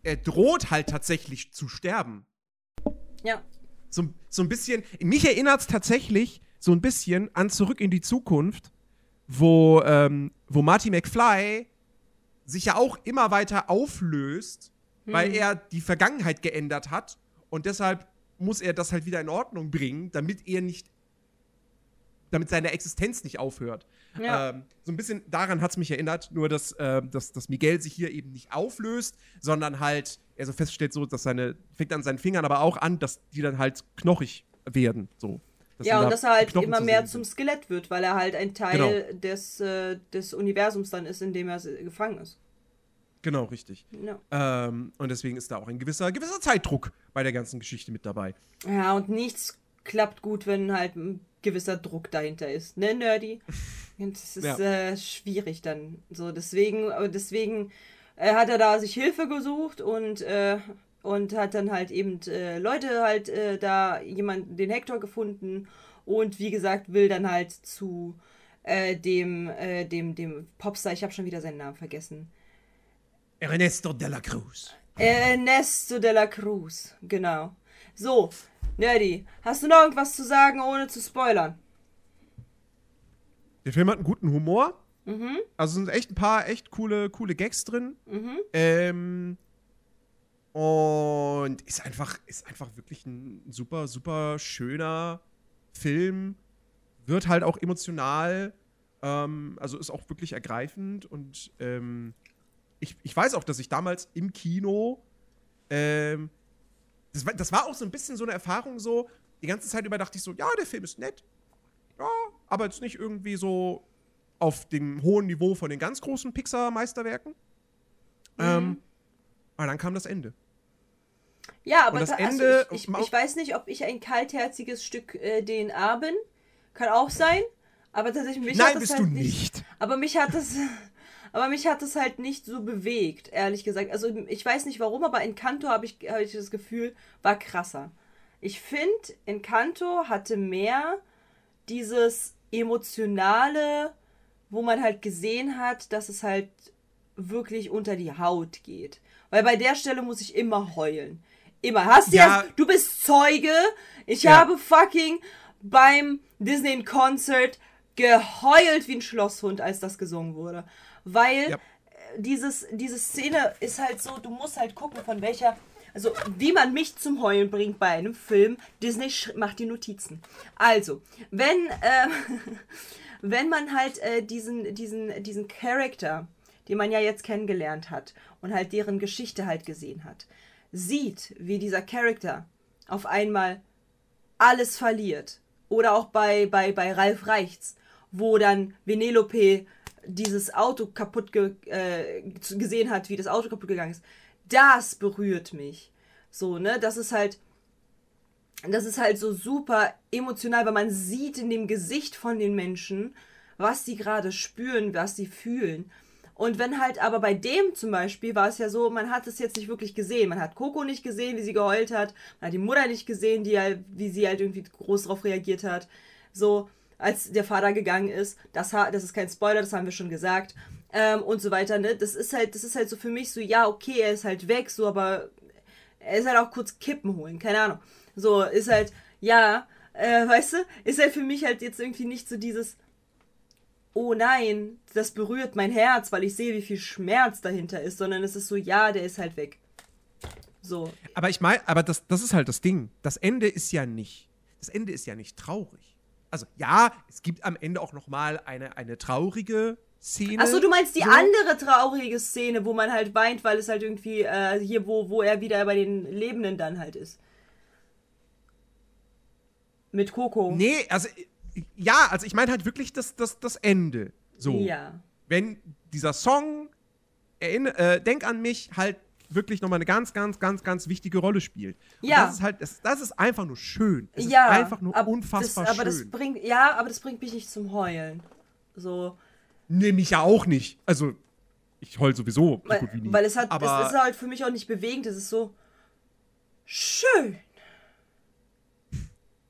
er droht halt tatsächlich zu sterben. Ja. So, so ein bisschen, mich erinnert es tatsächlich so ein bisschen an Zurück in die Zukunft, wo, ähm, wo Marty McFly sich ja auch immer weiter auflöst hm. weil er die Vergangenheit geändert hat und deshalb muss er das halt wieder in Ordnung bringen, damit er nicht damit seine Existenz nicht aufhört. Ja. Ähm, so ein bisschen daran hat es mich erinnert, nur dass, äh, dass, dass Miguel sich hier eben nicht auflöst, sondern halt, er so feststellt, so, dass seine, fängt an seinen Fingern aber auch an, dass die dann halt knochig werden. So. Ja, und dass er halt Knochen immer mehr zum Skelett wird, weil er halt ein Teil genau. des, äh, des Universums dann ist, in dem er gefangen ist. Genau, richtig. Ja. Ähm, und deswegen ist da auch ein gewisser, gewisser Zeitdruck bei der ganzen Geschichte mit dabei. Ja, und nichts klappt gut, wenn halt ein gewisser Druck dahinter ist, ne, Nerdy? Das ist ja. äh, schwierig dann. So, deswegen, deswegen äh, hat er da sich Hilfe gesucht und, äh, und hat dann halt eben äh, Leute halt äh, da jemanden, den Hector gefunden und wie gesagt, will dann halt zu äh, dem, dem, dem Popstar, ich habe schon wieder seinen Namen vergessen. Ernesto de la Cruz. Ernesto de la Cruz, genau. So, Nerdy, hast du noch irgendwas zu sagen, ohne zu spoilern? Der Film hat einen guten Humor. Mhm. Also sind echt ein paar echt coole, coole Gags drin. Mhm. Ähm, und ist einfach, ist einfach wirklich ein super, super schöner Film. Wird halt auch emotional. Ähm, also ist auch wirklich ergreifend. Und ähm, ich, ich weiß auch, dass ich damals im Kino ähm, das war, das war auch so ein bisschen so eine Erfahrung so, die ganze Zeit über dachte ich so, ja, der Film ist nett. Ja, aber jetzt nicht irgendwie so auf dem hohen Niveau von den ganz großen Pixar-Meisterwerken. Mhm. Ähm, aber dann kam das Ende. Ja, aber das also Ende, ich, ich, ich, weiß nicht, ob ich ein kaltherziges Stück äh, DNA bin. Kann auch sein. Aber tatsächlich mich Nein, hat bist halt du nicht. nicht. Aber mich hat das. Aber mich hat es halt nicht so bewegt, ehrlich gesagt. Also ich weiß nicht warum, aber Encanto habe ich, hab ich das Gefühl, war krasser. Ich finde, Encanto hatte mehr dieses emotionale, wo man halt gesehen hat, dass es halt wirklich unter die Haut geht. Weil bei der Stelle muss ich immer heulen. Immer. Hast du ja, du bist Zeuge. Ich ja. habe fucking beim Disney Concert geheult wie ein Schlosshund, als das gesungen wurde weil ja. dieses, diese Szene ist halt so, du musst halt gucken, von welcher, also wie man mich zum Heulen bringt bei einem Film. Disney macht die Notizen. Also, wenn, äh, wenn man halt äh, diesen, diesen, diesen Charakter, den man ja jetzt kennengelernt hat und halt deren Geschichte halt gesehen hat, sieht, wie dieser Charakter auf einmal alles verliert. Oder auch bei, bei, bei Ralf Reichts, wo dann Venelope dieses Auto kaputt ge äh, gesehen hat, wie das Auto kaputt gegangen ist, das berührt mich. So, ne? Das ist halt. Das ist halt so super emotional, weil man sieht in dem Gesicht von den Menschen, was sie gerade spüren, was sie fühlen. Und wenn halt aber bei dem zum Beispiel war es ja so, man hat es jetzt nicht wirklich gesehen. Man hat Coco nicht gesehen, wie sie geheult hat. Man hat die Mutter nicht gesehen, die halt, wie sie halt irgendwie groß drauf reagiert hat. So als der Vater gegangen ist. Das, das ist kein Spoiler, das haben wir schon gesagt. Ähm, und so weiter, ne? Das ist halt, das ist halt so für mich so, ja, okay, er ist halt weg, so, aber er ist halt auch kurz Kippen holen, keine Ahnung. So, ist halt, ja, äh, weißt du, ist halt für mich halt jetzt irgendwie nicht so dieses, oh nein, das berührt mein Herz, weil ich sehe, wie viel Schmerz dahinter ist, sondern es ist so, ja, der ist halt weg. So. Aber ich meine, aber das, das ist halt das Ding. Das Ende ist ja nicht, das Ende ist ja nicht traurig also ja, es gibt am Ende auch noch mal eine, eine traurige Szene. Achso, du meinst die so. andere traurige Szene, wo man halt weint, weil es halt irgendwie äh, hier, wo, wo er wieder bei den Lebenden dann halt ist. Mit Coco. Nee, also ja, also ich meine halt wirklich das, das, das Ende. So. Ja. Wenn dieser Song äh, Denk an mich halt wirklich nochmal eine ganz, ganz, ganz, ganz wichtige Rolle spielt. Und ja. Das ist halt, das, das ist einfach nur schön. Es ja, ist einfach nur ab, unfassbar das, aber schön. Das bringt, ja, aber das bringt mich nicht zum Heulen. So. Nee, mich ja auch nicht. Also, ich heul sowieso weil, gut wie nie. Weil es hat, aber es ist halt für mich auch nicht bewegend. Es ist so schön.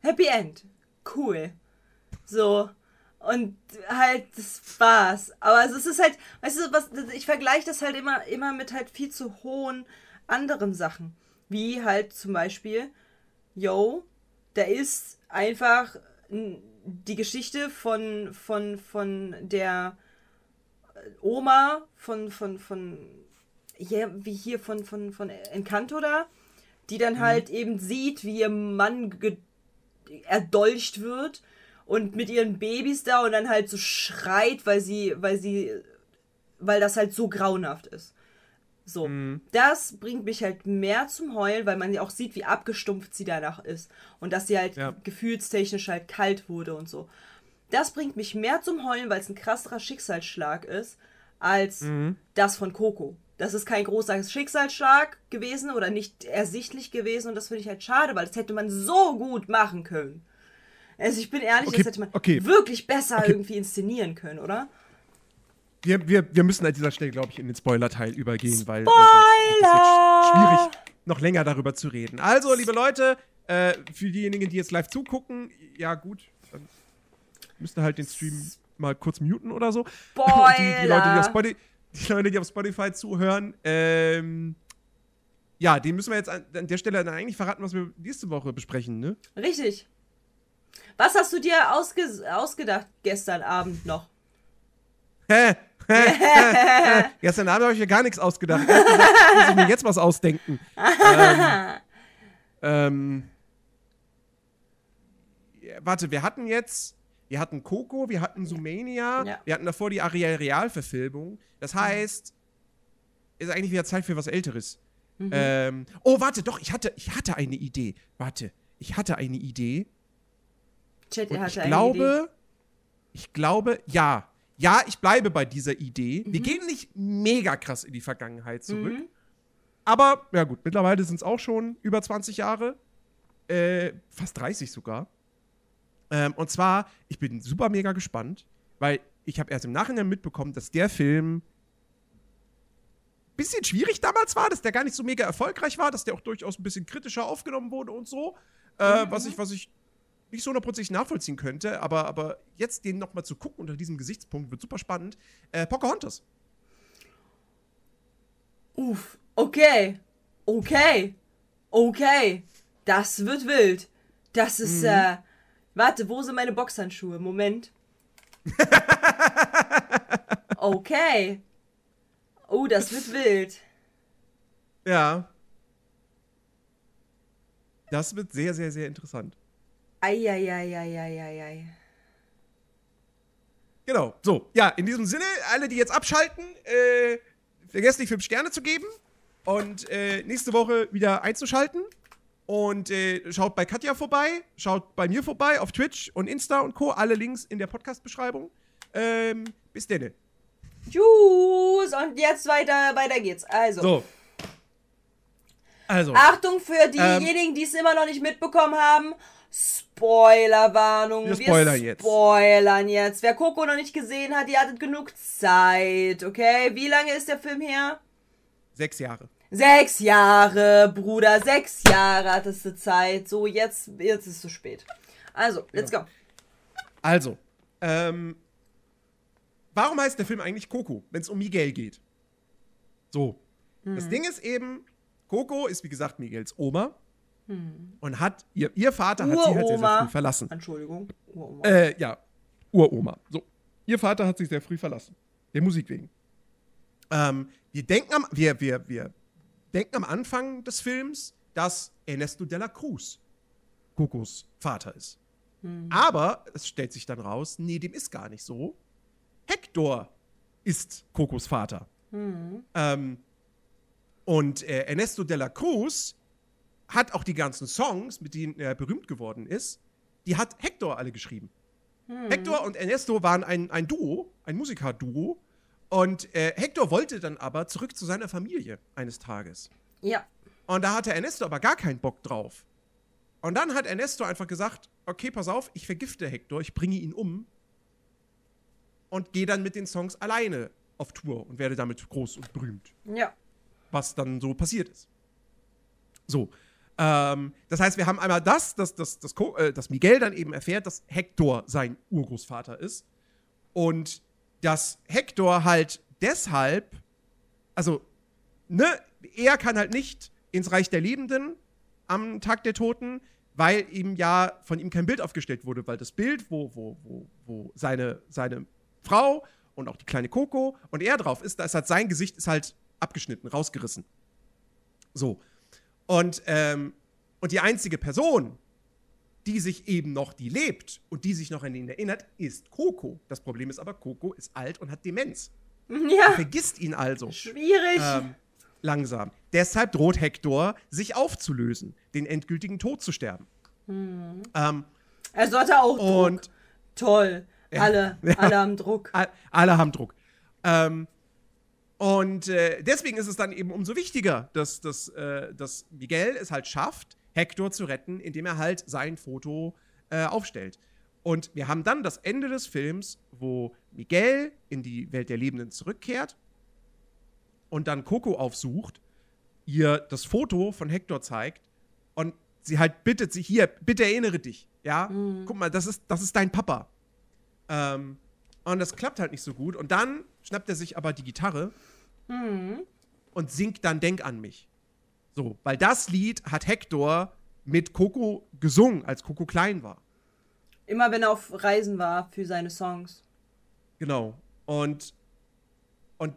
Happy End. Cool. So. Und halt, das war's. Aber es ist halt, weißt du, was, ich vergleiche das halt immer, immer mit halt viel zu hohen anderen Sachen. Wie halt zum Beispiel, yo, da ist einfach die Geschichte von, von, von der Oma von, von, von ja, wie hier von, von, von Encanto da, die dann mhm. halt eben sieht, wie ihr Mann erdolcht wird und mit ihren Babys da und dann halt so schreit, weil sie, weil sie, weil das halt so grauenhaft ist. So, mhm. das bringt mich halt mehr zum Heulen, weil man ja auch sieht, wie abgestumpft sie danach ist und dass sie halt ja. gefühlstechnisch halt kalt wurde und so. Das bringt mich mehr zum Heulen, weil es ein krasserer Schicksalsschlag ist, als mhm. das von Coco. Das ist kein großer Schicksalsschlag gewesen oder nicht ersichtlich gewesen und das finde ich halt schade, weil das hätte man so gut machen können. Also ich bin ehrlich, okay, das hätte man okay. wirklich besser okay. irgendwie inszenieren können, oder? wir, wir, wir müssen an dieser Stelle, glaube ich, in den Spoiler-Teil übergehen, Spoiler! weil äh, es ist schwierig, noch länger darüber zu reden. Also, liebe Leute, äh, für diejenigen, die jetzt live zugucken, ja gut, dann müsst ihr halt den Stream mal kurz muten oder so. Spoiler! Die, die, Leute, die, auf Spotify, die Leute, die auf Spotify zuhören, ähm, ja, den müssen wir jetzt an, an der Stelle dann eigentlich verraten, was wir nächste Woche besprechen, ne? Richtig. Was hast du dir ausge ausgedacht gestern Abend noch? Hä? Gestern Abend habe ich mir gar nichts ausgedacht. Gesagt, muss ich mir jetzt was ausdenken. ähm, ähm, warte, wir hatten jetzt, wir hatten Coco, wir hatten Sumania, ja. wir hatten davor die Ariel Real-Verfilmung. Das mhm. heißt, ist eigentlich wieder Zeit für was Älteres. Mhm. Ähm, oh, warte, doch, ich hatte, ich hatte eine Idee. Warte, ich hatte eine Idee. Chat, er hatte ich glaube, ich glaube, ja, ja, ich bleibe bei dieser Idee. Mhm. Wir gehen nicht mega krass in die Vergangenheit zurück. Mhm. Aber, ja gut, mittlerweile sind es auch schon über 20 Jahre. Äh, fast 30 sogar. Ähm, und zwar, ich bin super mega gespannt, weil ich habe erst im Nachhinein mitbekommen, dass der Film bisschen schwierig damals war, dass der gar nicht so mega erfolgreich war, dass der auch durchaus ein bisschen kritischer aufgenommen wurde und so. Äh, mhm. was, ich, was ich nicht so hundertprozentig nachvollziehen könnte, aber, aber jetzt den nochmal zu gucken unter diesem Gesichtspunkt wird super spannend. Äh, Pocahontas. Uff, okay. Okay. Okay. Das wird wild. Das ist, mhm. äh. Warte, wo sind meine Boxhandschuhe? Moment. okay. Oh, das wird wild. Ja. Das wird sehr, sehr, sehr interessant. Eieieiei. Genau, so. Ja, in diesem Sinne, alle, die jetzt abschalten, äh, vergesst nicht fünf Sterne zu geben und äh, nächste Woche wieder einzuschalten. Und äh, schaut bei Katja vorbei, schaut bei mir vorbei auf Twitch und Insta und Co. Alle Links in der Podcast-Beschreibung. Ähm, bis denn. Tschüss und jetzt weiter, weiter geht's. Also. So. Also. Achtung für ähm, diejenigen, ähm, die es immer noch nicht mitbekommen haben. Spoilerwarnung. Wir, spoilern jetzt. spoilern jetzt. Wer Coco noch nicht gesehen hat, ihr hattet genug Zeit, okay? Wie lange ist der Film her? Sechs Jahre. Sechs Jahre, Bruder, sechs Jahre hattest du Zeit. So, jetzt, jetzt ist es zu spät. Also, let's ja. go. Also, ähm, warum heißt der Film eigentlich Coco, wenn es um Miguel geht? So. Hm. Das Ding ist eben, Coco ist wie gesagt Miguels Oma. Hm. Und hat, ihr, ihr Vater hat sie halt sehr, sehr früh verlassen. Entschuldigung. Uroma. Äh, ja, Uroma. So. Ihr Vater hat sich sehr früh verlassen. Der Musik wegen. Ähm, wir denken am, wir, wir, wir denken am Anfang des Films, dass Ernesto de la Cruz Kokos Vater ist. Hm. Aber es stellt sich dann raus, nee, dem ist gar nicht so. Hector ist Kokos Vater. Hm. Ähm, und äh, Ernesto de la Cruz hat auch die ganzen Songs, mit denen er berühmt geworden ist, die hat Hector alle geschrieben. Hm. Hector und Ernesto waren ein, ein Duo, ein Musikerduo. Und äh, Hector wollte dann aber zurück zu seiner Familie eines Tages. Ja. Und da hatte Ernesto aber gar keinen Bock drauf. Und dann hat Ernesto einfach gesagt: Okay, pass auf, ich vergifte Hector, ich bringe ihn um. Und gehe dann mit den Songs alleine auf Tour und werde damit groß und berühmt. Ja. Was dann so passiert ist. So. Ähm, das heißt, wir haben einmal das, dass, dass, dass, äh, dass Miguel dann eben erfährt, dass Hector sein Urgroßvater ist. Und dass Hector halt deshalb, also, ne, er kann halt nicht ins Reich der Lebenden am Tag der Toten, weil ihm ja von ihm kein Bild aufgestellt wurde, weil das Bild, wo, wo, wo, wo seine, seine Frau und auch die kleine Coco und er drauf ist, da ist halt sein Gesicht ist halt abgeschnitten, rausgerissen. So. Und, ähm, und die einzige Person, die sich eben noch, die lebt und die sich noch an ihn erinnert, ist Coco. Das Problem ist aber, Coco ist alt und hat Demenz. Ja. Er vergisst ihn also. Schwierig. Ähm, langsam. Deshalb droht Hector, sich aufzulösen, den endgültigen Tod zu sterben. Hm. Ähm, er auch Druck. und Toll. Alle, Ja. alle haben Druck. All- Alle haben Druck. Ähm, und äh, deswegen ist es dann eben umso wichtiger, dass, dass, äh, dass Miguel es halt schafft, Hector zu retten, indem er halt sein Foto äh, aufstellt. Und wir haben dann das Ende des Films, wo Miguel in die Welt der Lebenden zurückkehrt und dann Coco aufsucht, ihr das Foto von Hector zeigt und sie halt bittet sie, hier, bitte erinnere dich, ja, guck mal, das ist, das ist dein Papa. Ähm, und das klappt halt nicht so gut. Und dann schnappt er sich aber die Gitarre und singt dann Denk an mich. So, weil das Lied hat Hector mit Coco gesungen, als Coco klein war. Immer wenn er auf Reisen war für seine Songs. Genau. Und, und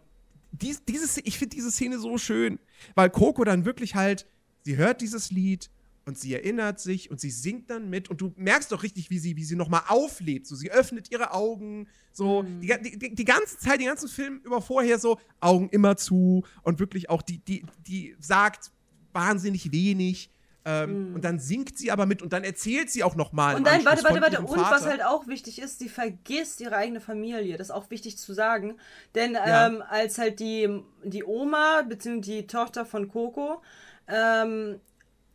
dies, dieses, ich finde diese Szene so schön, weil Coco dann wirklich halt, sie hört dieses Lied und sie erinnert sich und sie singt dann mit und du merkst doch richtig, wie sie, wie sie nochmal auflebt. So, sie öffnet ihre Augen, so, die, die, die, die ganze Zeit, den ganzen Film über vorher so, Augen immer zu und wirklich auch, die, die, die sagt wahnsinnig wenig. Ähm, Und dann singt sie aber mit und dann erzählt sie auch nochmal. Und dann, warte, warte, warte. Und was halt auch wichtig ist, sie vergisst ihre eigene Familie. Das ist auch wichtig zu sagen. Denn Ja. ähm, als halt die, die Oma, beziehungsweise die Tochter von Coco, ähm,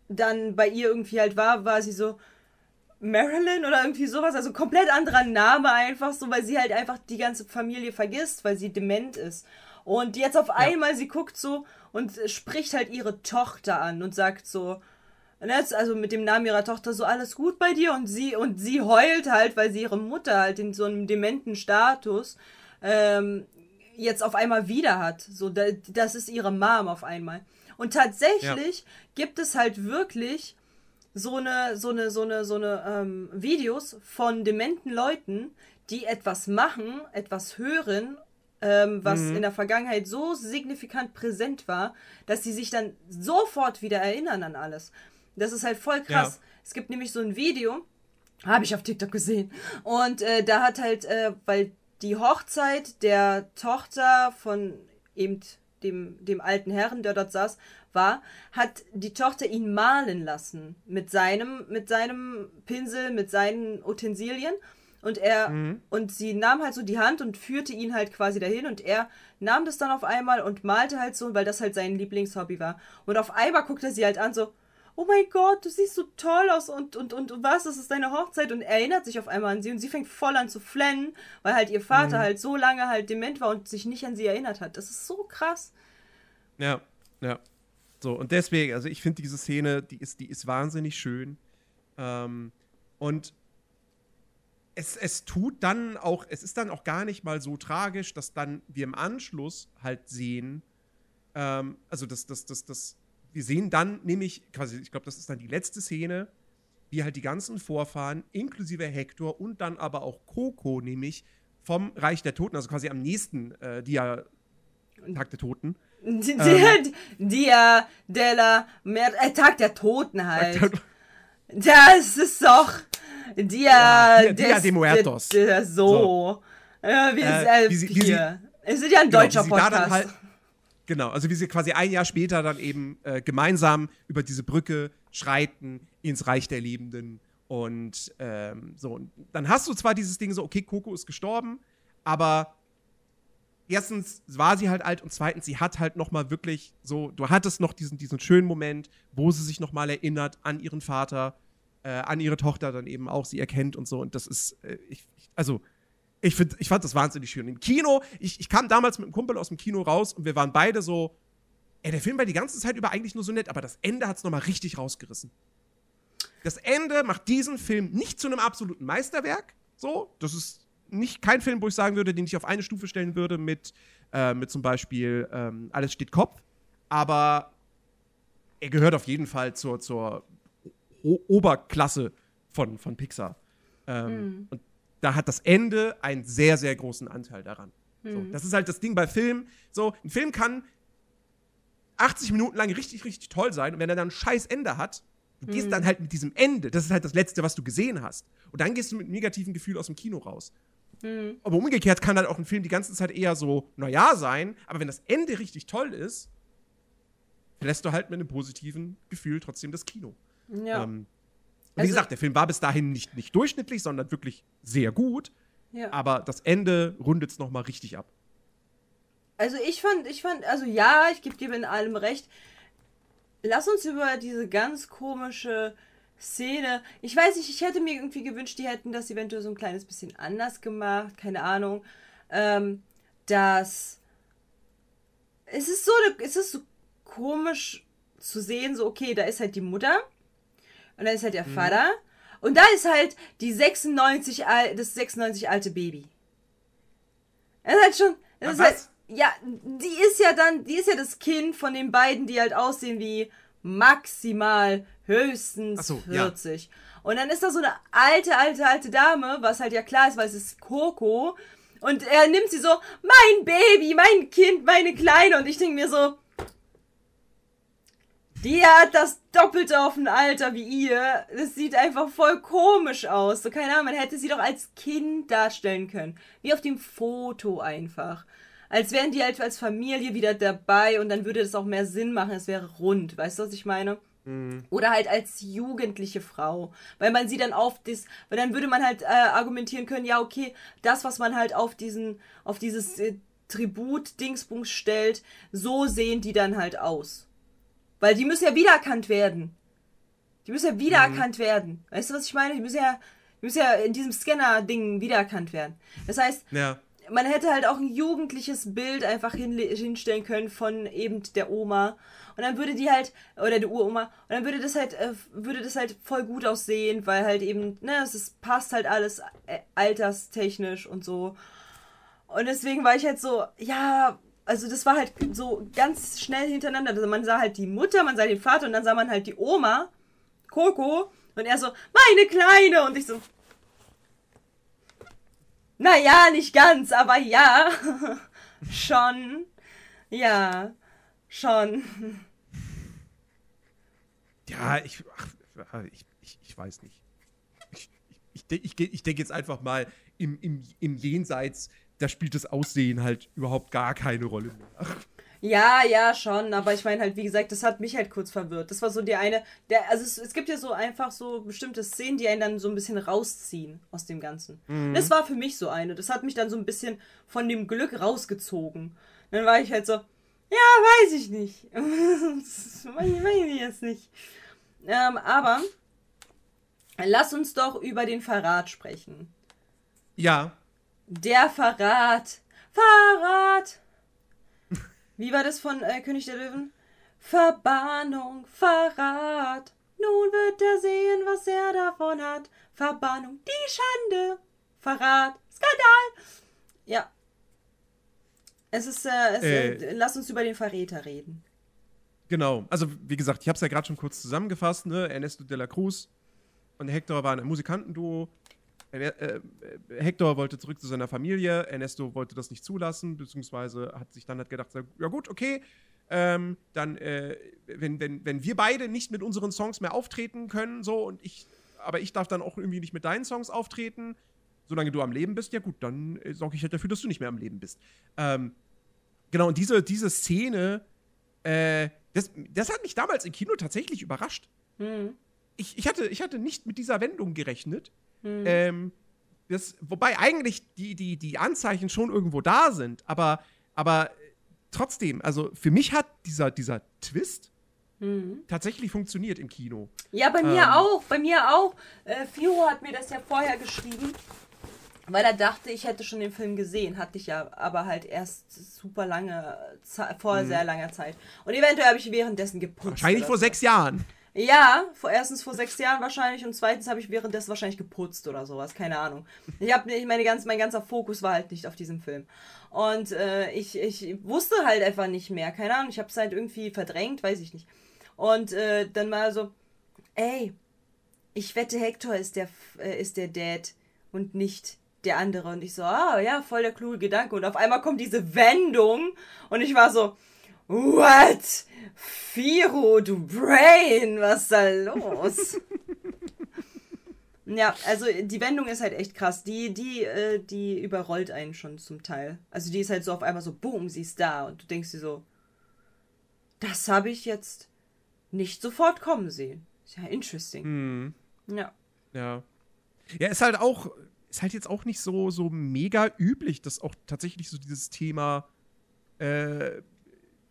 dann bei ihr irgendwie halt war, war sie so Marilyn oder irgendwie sowas. Also komplett anderer Name einfach so, weil sie halt einfach die ganze Familie vergisst, weil sie dement ist. Und jetzt auf einmal, sie guckt so und spricht halt ihre Tochter an und sagt so, jetzt also mit dem Namen ihrer Tochter so alles gut bei dir und sie und sie heult halt, weil sie ihre Mutter halt in so einem dementen Status ähm, jetzt auf einmal wieder hat. So, da, das ist ihre Mom auf einmal. Und tatsächlich gibt es halt wirklich so eine, so eine, so eine, so eine ähm, Videos von dementen Leuten, die etwas machen, etwas hören, ähm, was in der Vergangenheit so signifikant präsent war, dass sie sich dann sofort wieder erinnern an alles. Das ist halt voll krass. Ja. Es gibt nämlich so ein Video, habe ich auf TikTok gesehen. Und äh, da hat halt, äh, weil die Hochzeit der Tochter von eben dem, dem alten Herrn, der dort saß, war, hat die Tochter ihn malen lassen mit seinem, mit seinem Pinsel, mit seinen Utensilien. Und er, und sie nahm halt so die Hand und führte ihn halt quasi dahin und er nahm das dann auf einmal und malte halt so, weil das halt sein Lieblingshobby war. Und auf einmal guckt er sie halt an, so, oh mein Gott, du siehst so toll aus und, und, und, was, das ist deine Hochzeit und er erinnert sich auf einmal an sie und sie fängt voll an zu flennen, weil halt ihr Vater halt so lange halt dement war und sich nicht an sie erinnert hat. Das ist so krass. Ja, ja. So, und deswegen, also ich finde diese Szene, die ist, die ist wahnsinnig schön. Ähm, und es, es tut dann auch, es ist dann auch gar nicht mal so tragisch, dass dann wir im Anschluss halt sehen, ähm, also das, das, das, das, wir sehen dann nämlich, quasi, ich glaube, das ist dann die letzte Szene, wie halt die ganzen Vorfahren, inklusive Hector und dann aber auch Coco, nämlich vom Reich der Toten, also quasi am nächsten äh, Dia Tag der Toten, Die, Ähm. Dia della Mer äh, Tag der Toten halt. Das ist doch Dia, Ja, Dia- Dia des- de Muertos. de- de- so. Ja, wir, Äh, äh, wie sie- wie hier. Es ist ja ein Genau, deutscher sie dann Podcast. Genau, also wie sie quasi ein Jahr später dann eben äh, gemeinsam über diese Brücke schreiten ins Reich der Lebenden. Und ähm, so, und dann hast du zwar dieses Ding so, okay, Coco ist gestorben, aber erstens war sie halt alt und zweitens, sie hat halt noch mal wirklich so, du hattest noch diesen, diesen schönen Moment, wo sie sich noch mal erinnert an ihren Vater, äh, an ihre Tochter dann eben auch, sie erkennt und so. Und das ist, äh, ich, also ich, find, ich fand das wahnsinnig schön. Im Kino, ich, ich kam damals mit einem Kumpel aus dem Kino raus und wir waren beide so, ey, der Film war die ganze Zeit über eigentlich nur so nett, aber das Ende hat es nochmal richtig rausgerissen. Das Ende macht diesen Film nicht zu einem absoluten Meisterwerk. So, das ist nicht kein Film, wo ich sagen würde, den ich auf eine Stufe stellen würde mit, äh, mit zum Beispiel ähm, Alles steht Kopf. Aber er gehört auf jeden Fall zur, zur o Oberklasse von, von Pixar. Ähm, Und da hat das Ende einen sehr, sehr großen Anteil daran. So, das ist halt das Ding bei Filmen. So, ein Film kann 80 Minuten lang richtig, richtig toll sein und wenn er dann ein scheiß Ende hat, du gehst mhm. dann halt mit diesem Ende, das ist halt das Letzte, was du gesehen hast. Und dann gehst du mit einem negativen Gefühl aus dem Kino raus. Mhm. Aber umgekehrt kann halt auch ein Film die ganze Zeit eher so, naja, sein, aber wenn das Ende richtig toll ist, verlässt du halt mit einem positiven Gefühl trotzdem das Kino. Ja. Ähm, wie also, gesagt, der Film war bis dahin nicht, nicht durchschnittlich, sondern wirklich sehr gut. Ja. Aber das Ende rundet es nochmal richtig ab. Also ich fand, ich fand, also ja, ich gebe dir in allem recht. Lass uns über diese ganz komische Szene. Ich weiß nicht, ich hätte mir irgendwie gewünscht, die hätten das eventuell so ein kleines bisschen anders gemacht. Keine Ahnung. Ähm, dass. Es ist so, es ist so komisch zu sehen, so, okay, da ist halt die Mutter. Und da ist halt der mhm. Vater. Und da ist halt die 96, das 96 alte Baby. Das ist halt schon. Das ist halt, ja, die ist ja dann, die ist ja das Kind von den beiden, die halt aussehen wie maximal höchstens so, 40. Ja. Und dann ist da so eine alte, alte, alte Dame, was halt ja klar ist, weil es ist Coco. Und er nimmt sie so, mein Baby, mein Kind, meine Kleine. Und ich denke mir so, die hat das Doppelte auf ein Alter wie ihr. Das sieht einfach voll komisch aus. So, keine Ahnung, man hätte sie doch als Kind darstellen können. Wie auf dem Foto einfach als wären die halt als Familie wieder dabei und dann würde das auch mehr Sinn machen, es wäre rund, weißt du, was ich meine? Mhm. Oder halt als jugendliche Frau, weil man sie dann auf das, weil dann würde man halt äh, argumentieren können, ja okay, das was man halt auf diesen, auf dieses äh, Tribut Dingsbums stellt, so sehen die dann halt aus, weil die müssen ja wiedererkannt werden, die müssen ja wiedererkannt mhm. werden, weißt du was ich meine? Die müssen ja, die müssen ja in diesem Scanner Ding wiedererkannt werden. Das heißt, ja man hätte halt auch ein jugendliches Bild einfach hinstellen können von eben der Oma. Und dann würde die halt, oder der Uroma, und dann würde das halt, äh, würde das halt voll gut aussehen, weil halt eben, ne, es ist, passt halt alles äh, alterstechnisch und so. Und deswegen war ich halt so, ja, also das war halt so ganz schnell hintereinander. Also man sah halt die Mutter, man sah den Vater und dann sah man halt die Oma, Coco, und er so, meine Kleine, und ich so, naja, nicht ganz, aber ja. schon. Ja, schon. Ja, ich, ach, ich, ich, ich weiß nicht. Ich, ich, ich, ich denke jetzt einfach mal, im, im, im Jenseits, da spielt das Aussehen halt überhaupt gar keine Rolle mehr. Ja, ja, schon, aber ich meine halt, wie gesagt, das hat mich halt kurz verwirrt. Das war so die eine, der, also es, es gibt ja so einfach so bestimmte Szenen, die einen dann so ein bisschen rausziehen aus dem Ganzen. Mhm. Das war für mich so eine. Das hat mich dann so ein bisschen von dem Glück rausgezogen. Dann war ich halt so, ja, weiß ich nicht. das weiß ich jetzt nicht. Ähm, aber lass uns doch über den Verrat sprechen. Ja. Der Verrat. Verrat. Wie war das von äh, König der Löwen? Verbannung, Verrat. Nun wird er sehen, was er davon hat. Verbannung, die Schande. Verrat, Skandal. Ja. Es ist, äh, es, äh, äh, lass uns über den Verräter reden. Genau. Also, wie gesagt, ich habe es ja gerade schon kurz zusammengefasst, ne? Ernesto de la Cruz und Hector waren ein Musikantenduo. Äh, Hector wollte zurück zu seiner Familie, Ernesto wollte das nicht zulassen, beziehungsweise hat sich dann halt gedacht, ja gut, okay, ähm, dann, äh, wenn, wenn, wenn wir beide nicht mit unseren Songs mehr auftreten können, so, und ich, aber ich darf dann auch irgendwie nicht mit deinen Songs auftreten, solange du am Leben bist, ja gut, dann äh, sorge ich halt dafür, dass du nicht mehr am Leben bist. Ähm, genau, und diese, diese Szene, äh, das, das hat mich damals im Kino tatsächlich überrascht. Mhm. Ich, ich, hatte, ich hatte nicht mit dieser Wendung gerechnet. Mhm. Ähm, das, wobei eigentlich die, die, die Anzeichen schon irgendwo da sind, aber, aber trotzdem, also für mich hat dieser, dieser Twist mhm. tatsächlich funktioniert im Kino. Ja, bei mir ähm, auch, bei mir auch. Äh, Firo hat mir das ja vorher geschrieben, weil er dachte, ich hätte schon den Film gesehen, hatte ich ja aber halt erst super lange, vor mhm. sehr langer Zeit. Und eventuell habe ich währenddessen geputzt. Wahrscheinlich vor so. sechs Jahren. Ja, vor, erstens vor sechs Jahren wahrscheinlich und zweitens habe ich währenddessen wahrscheinlich geputzt oder sowas, keine Ahnung. Ich habe nicht, meine ganz, mein ganzer Fokus war halt nicht auf diesem Film. Und äh, ich, ich wusste halt einfach nicht mehr, keine Ahnung, ich habe es halt irgendwie verdrängt, weiß ich nicht. Und äh, dann mal so, ey, ich wette, Hector ist der, äh, ist der Dad und nicht der andere. Und ich so, ah ja, voll der kluge Gedanke. Und auf einmal kommt diese Wendung und ich war so, What? Firo, du Brain, was ist da los? ja, also die Wendung ist halt echt krass. Die, die, äh, die überrollt einen schon zum Teil. Also die ist halt so auf einmal so, boom, sie ist da. Und du denkst dir so, das habe ich jetzt nicht sofort kommen sehen. Ist ja interesting. Hm. Ja. Ja. Ja, ist halt auch, ist halt jetzt auch nicht so, so mega üblich, dass auch tatsächlich so dieses Thema äh,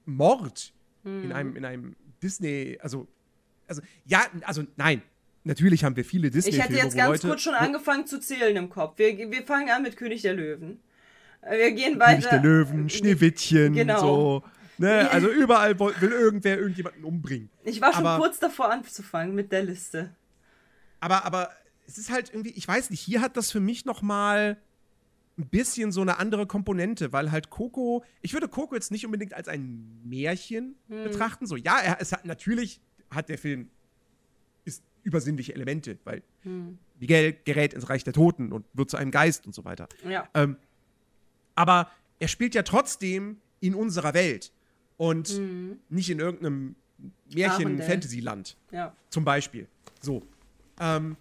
Mord Hm. in einem, in einem Disney, also, also, ja, also nein. Natürlich haben wir viele Ich Disney-Filme, hätte jetzt ganz Leute, kurz schon angefangen zu zählen im Kopf. Wir, wir fangen an mit König der Löwen. Äh, Wir gehen König weiter. der Löwen, Schneewittchen, Genau. so. Ne? Also überall will, will irgendwer irgendjemanden umbringen. Ich war schon Aber- kurz davor anzufangen mit der Liste. Aber, aber es ist halt irgendwie, ich weiß nicht, hier hat das für mich noch mal ein bisschen so eine andere Komponente, weil halt Coco, ich würde Coco jetzt nicht unbedingt als ein Märchen Hm. betrachten. So, ja, er, es hat, natürlich hat der Film ist übersinnliche Elemente, weil Hm. Miguel gerät ins Reich der Toten und wird zu einem Geist und so weiter. Ja. Ähm, aber er spielt ja trotzdem in unserer Welt und Hm. nicht in irgendeinem. Märchen-Fantasy-Land Ja. zum Beispiel. So. Ähm,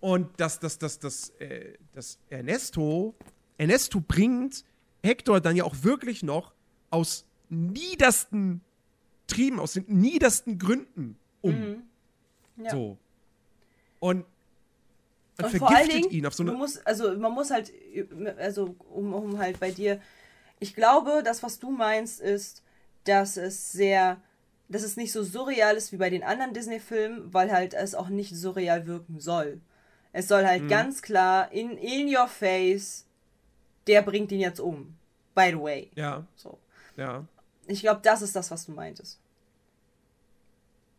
und das, das, das, das, äh, das Ernesto, Ernesto bringt Hector dann ja auch wirklich noch aus niedersten Trieben, aus den niedersten Gründen um. Mhm. Ja. So. Und, und, Und vor allen vergiftet Dingen, ihn auf so eine. man muss, also man muss halt, also um, um halt bei dir, ich glaube, das, was du meinst, ist, dass es sehr, dass es nicht so surreal ist wie bei den anderen Disney-Filmen, weil halt es auch nicht surreal wirken soll. Es soll Mhm. halt ganz klar in, in your face, der bringt ihn jetzt um. By the way. Ja, So. ja. Ich glaube, das ist das, was du meintest.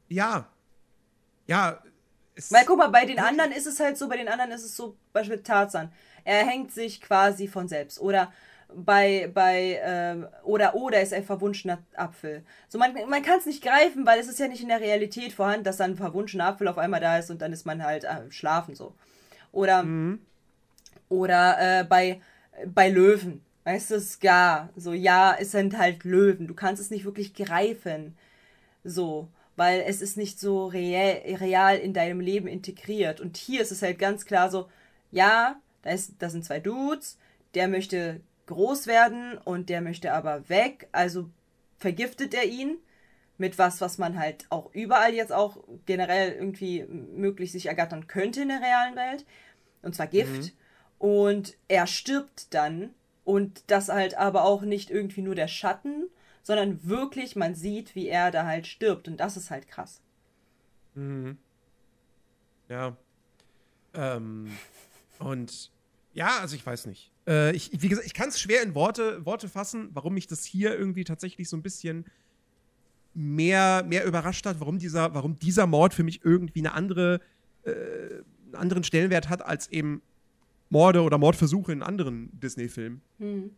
Ja. Ja. Weil guck mal, bei den anderen ist es halt so, bei den anderen ist es so, Beispiel Tarzan. Er hängt sich quasi von selbst. Oder bei, bei, ähm, oder, oder ist ein verwunschener Apfel. So, man, man kann es nicht greifen, weil es ist ja nicht in der Realität vorhanden, dass dann ein verwunschener Apfel auf einmal da ist und dann ist man halt äh, schlafen so. Oder, Mhm. oder äh, bei, bei Löwen. Weißt du, Scar. So, ja, es sind halt Löwen. Du kannst es nicht wirklich greifen. So, weil es ist nicht so real, real in deinem Leben integriert. Und hier ist es halt ganz klar so, ja, da, ist, da sind zwei Dudes, der möchte groß werden und der möchte aber weg, also vergiftet er ihn mit was, was man halt auch überall jetzt auch generell irgendwie möglich sich ergattern könnte in der realen Welt. Und zwar Gift. Und er stirbt dann. Und das halt aber auch nicht irgendwie nur der Schatten, sondern wirklich, man sieht, wie er da halt stirbt. Und das ist halt krass. Mhm. Ja. Ähm, und ja, also ich weiß nicht. Äh, ich, wie gesagt, ich kann es schwer in Worte, Worte fassen, warum mich das hier irgendwie tatsächlich so ein bisschen mehr, mehr überrascht hat, warum dieser, warum dieser Mord für mich irgendwie eine andere, äh, einen anderen Stellenwert hat als eben Morde oder Mordversuche in anderen Disney-Filmen. Hm.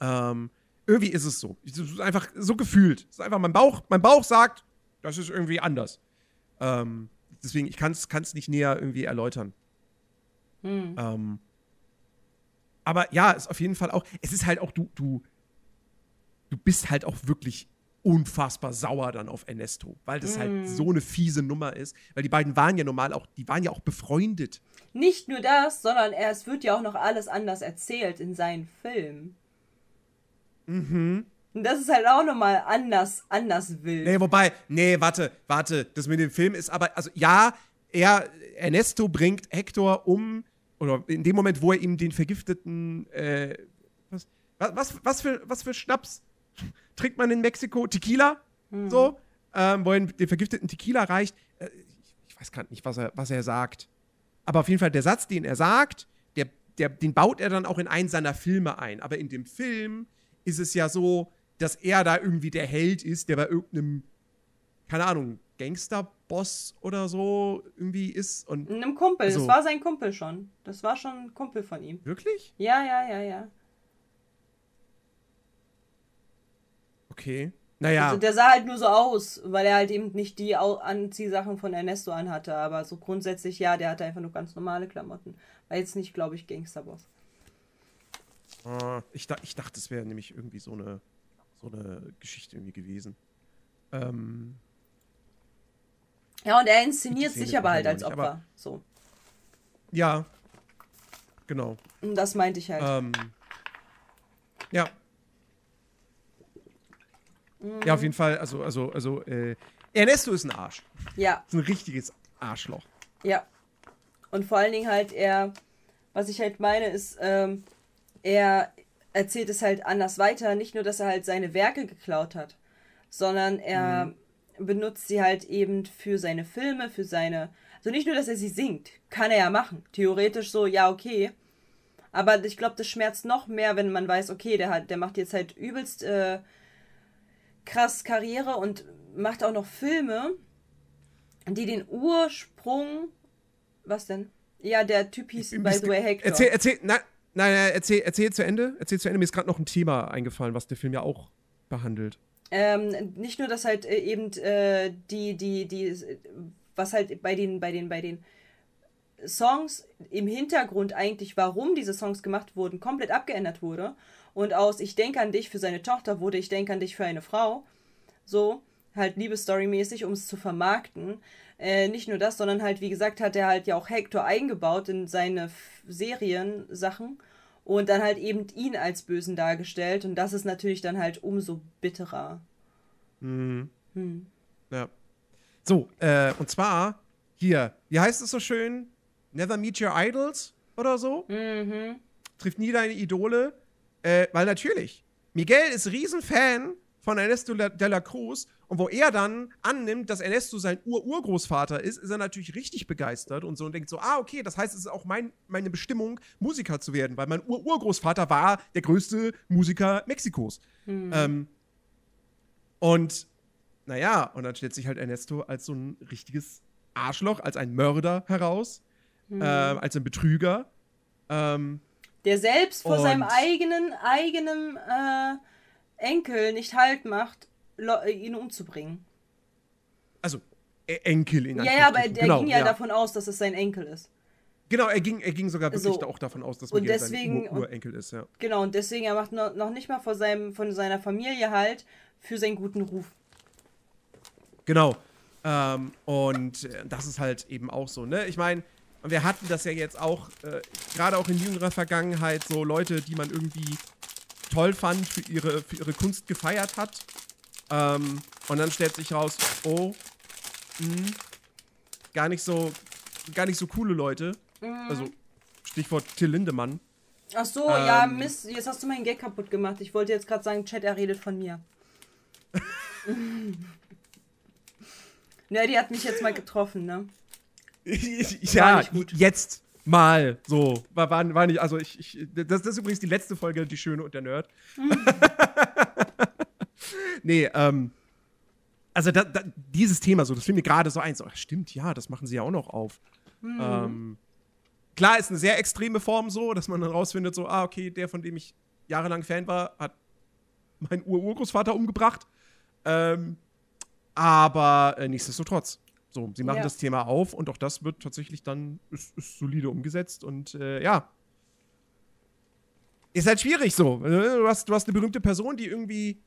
Ähm, irgendwie ist es so. Es ist einfach so gefühlt. Es ist einfach mein Bauch, mein Bauch sagt, das ist irgendwie anders. Ähm, deswegen, ich kann es nicht näher irgendwie erläutern. Hm. Ähm, aber ja, ist auf jeden Fall auch, es ist halt auch, du, du, du bist halt auch wirklich unfassbar sauer dann auf Ernesto, weil das Mm. halt so eine fiese Nummer ist. Weil die beiden waren ja normal auch, die waren ja auch befreundet. Nicht nur das, sondern er, es wird ja auch noch alles anders erzählt in seinen Filmen. Mhm. Und das ist halt auch nochmal anders, anders wild. Nee, wobei, nee, warte, warte, das mit dem Film ist aber, also ja, er, Ernesto bringt Hector um, oder in dem Moment, wo er ihm den vergifteten, äh, was, was, was, für, was für Schnaps trinkt man in Mexiko? Tequila? So, ähm, wo er den vergifteten Tequila reicht. Äh, ich, ich weiß gerade nicht, was er, was er sagt. Aber auf jeden Fall, der Satz, den er sagt, der, der, den baut er dann auch in einen seiner Filme ein. Aber in dem Film ist es ja so, dass er da irgendwie der Held ist, der bei irgendeinem, keine Ahnung, Gangsterboss oder so irgendwie ist. Und Einem Kumpel, So. das war sein Kumpel schon. Das war schon ein Kumpel von ihm. wirklich? Ja, ja, ja, ja. Okay. Naja. Also der sah halt nur so aus, weil er halt eben nicht die Anziehsachen von Ernesto anhatte. Aber so grundsätzlich, ja, der hatte einfach nur ganz normale Klamotten. War jetzt nicht, glaube ich, Gangsterboss. Ah, ich, ich dachte, es wäre nämlich irgendwie so eine, so eine Geschichte irgendwie gewesen. Ähm, ja, und er inszeniert sich aber halt als Opfer. Aber, so. Ja. Genau. Das meinte ich halt. Ähm, ja. Mhm. Ja, auf jeden Fall. Also, also, also, äh, Ernesto ist ein Arsch. Ja. Ist ein richtiges Arschloch. Ja. Und vor allen Dingen halt er, was ich halt meine, ist, ähm, er erzählt es halt anders weiter. Nicht nur, dass er halt seine Werke geklaut hat, sondern er mhm benutzt sie halt eben für seine Filme, für seine. Also nicht nur, dass er sie singt, kann er ja machen. Theoretisch so, ja, okay. Aber ich glaube, das schmerzt noch mehr, wenn man weiß, okay, der hat, der macht jetzt halt übelst äh, krass Karriere und macht auch noch Filme, die den Ursprung. Was denn? Ja, der Typ hieß by the way Hector. Erzähl, erzähl, nein, nein, erzähl, erzähl zu Ende. Erzähl zu Ende. Mir ist gerade noch ein Thema eingefallen, was der Film ja auch behandelt. Ähm, nicht nur, dass halt äh, eben äh, die, die, die, was halt bei den, bei den, bei den Songs im Hintergrund eigentlich, warum diese Songs gemacht wurden, komplett abgeändert wurde. Und aus Ich denke an dich für seine Tochter wurde Ich denke an dich für eine Frau. So, halt Liebesstory-mäßig, um es zu vermarkten. Äh, nicht nur das, sondern halt, wie gesagt, hat er halt ja auch Hector eingebaut in seine Serien-Sachen und dann halt eben ihn als Bösen dargestellt und das ist natürlich dann halt umso bitterer. Mhm. Hm. Ja. So, äh, und zwar hier, wie heißt es so schön? Never meet your idols oder so? Mhm. Trifft nie deine Idole. Äh, weil natürlich, Miguel ist Riesenfan von Ernesto de la Cruz und wo er dann annimmt, dass Ernesto sein Ur-Urgroßvater ist, ist er natürlich richtig begeistert und so und denkt so, ah, okay, das heißt, es ist auch mein, meine Bestimmung, Musiker zu werden, weil mein Ur-Urgroßvater war der größte Musiker Mexikos. Mhm. Ähm, und naja, und dann stellt sich halt Ernesto als so ein richtiges Arschloch, als ein Mörder heraus, mhm. äh, als ein Betrüger. Ähm, der selbst vor seinem eigenen, eigenen äh, Enkel nicht Halt macht, ihn umzubringen. Also, e-, Enkel in Ja, ja, aber er genau, ging ja, ja, davon aus, dass es sein Enkel ist. Genau, er ging, er ging sogar wirklich so. auch davon aus, dass Miguel deswegen, sein Urenkel ist, ja. Genau, und deswegen, er macht noch, noch nicht mal vor seinem, von seiner Familie halt für seinen guten Ruf. Genau. Ähm, und äh, das ist halt eben auch so, ne? Ich meine, wir hatten das ja jetzt auch, äh, gerade auch in jüngerer Vergangenheit, so Leute, die man irgendwie toll fand, für ihre, für ihre Kunst gefeiert hat. Ähm, und dann stellt sich raus, oh, mh, gar nicht so, gar nicht so coole Leute. Mhm. Also, Stichwort Till Lindemann. Ach so, ähm, ja, Mist, jetzt hast du meinen Gag kaputt gemacht. Ich wollte jetzt gerade sagen, Chat, er redet von mir. ne, die hat mich jetzt mal getroffen, ne? ja, jetzt mal so. War, war, war nicht, also ich, ich das, das, ist übrigens die letzte Folge, Die Schöne und der Nerd. nee, ähm, also da, da, dieses Thema so, das fiel mir gerade so ein, so, stimmt, ja, das machen sie ja auch noch auf. Mhm. Ähm, klar ist eine sehr extreme Form so, dass man dann rausfindet, so, ah, okay, der, von dem ich jahrelang Fan war, hat meinen Ur-Urgroßvater umgebracht. Ähm, aber äh, nichtsdestotrotz. So, sie machen ja. das Thema auf und auch das wird tatsächlich dann ist, ist solide umgesetzt und äh, ja. Ist halt schwierig so. Du hast, du hast eine berühmte Person, die irgendwie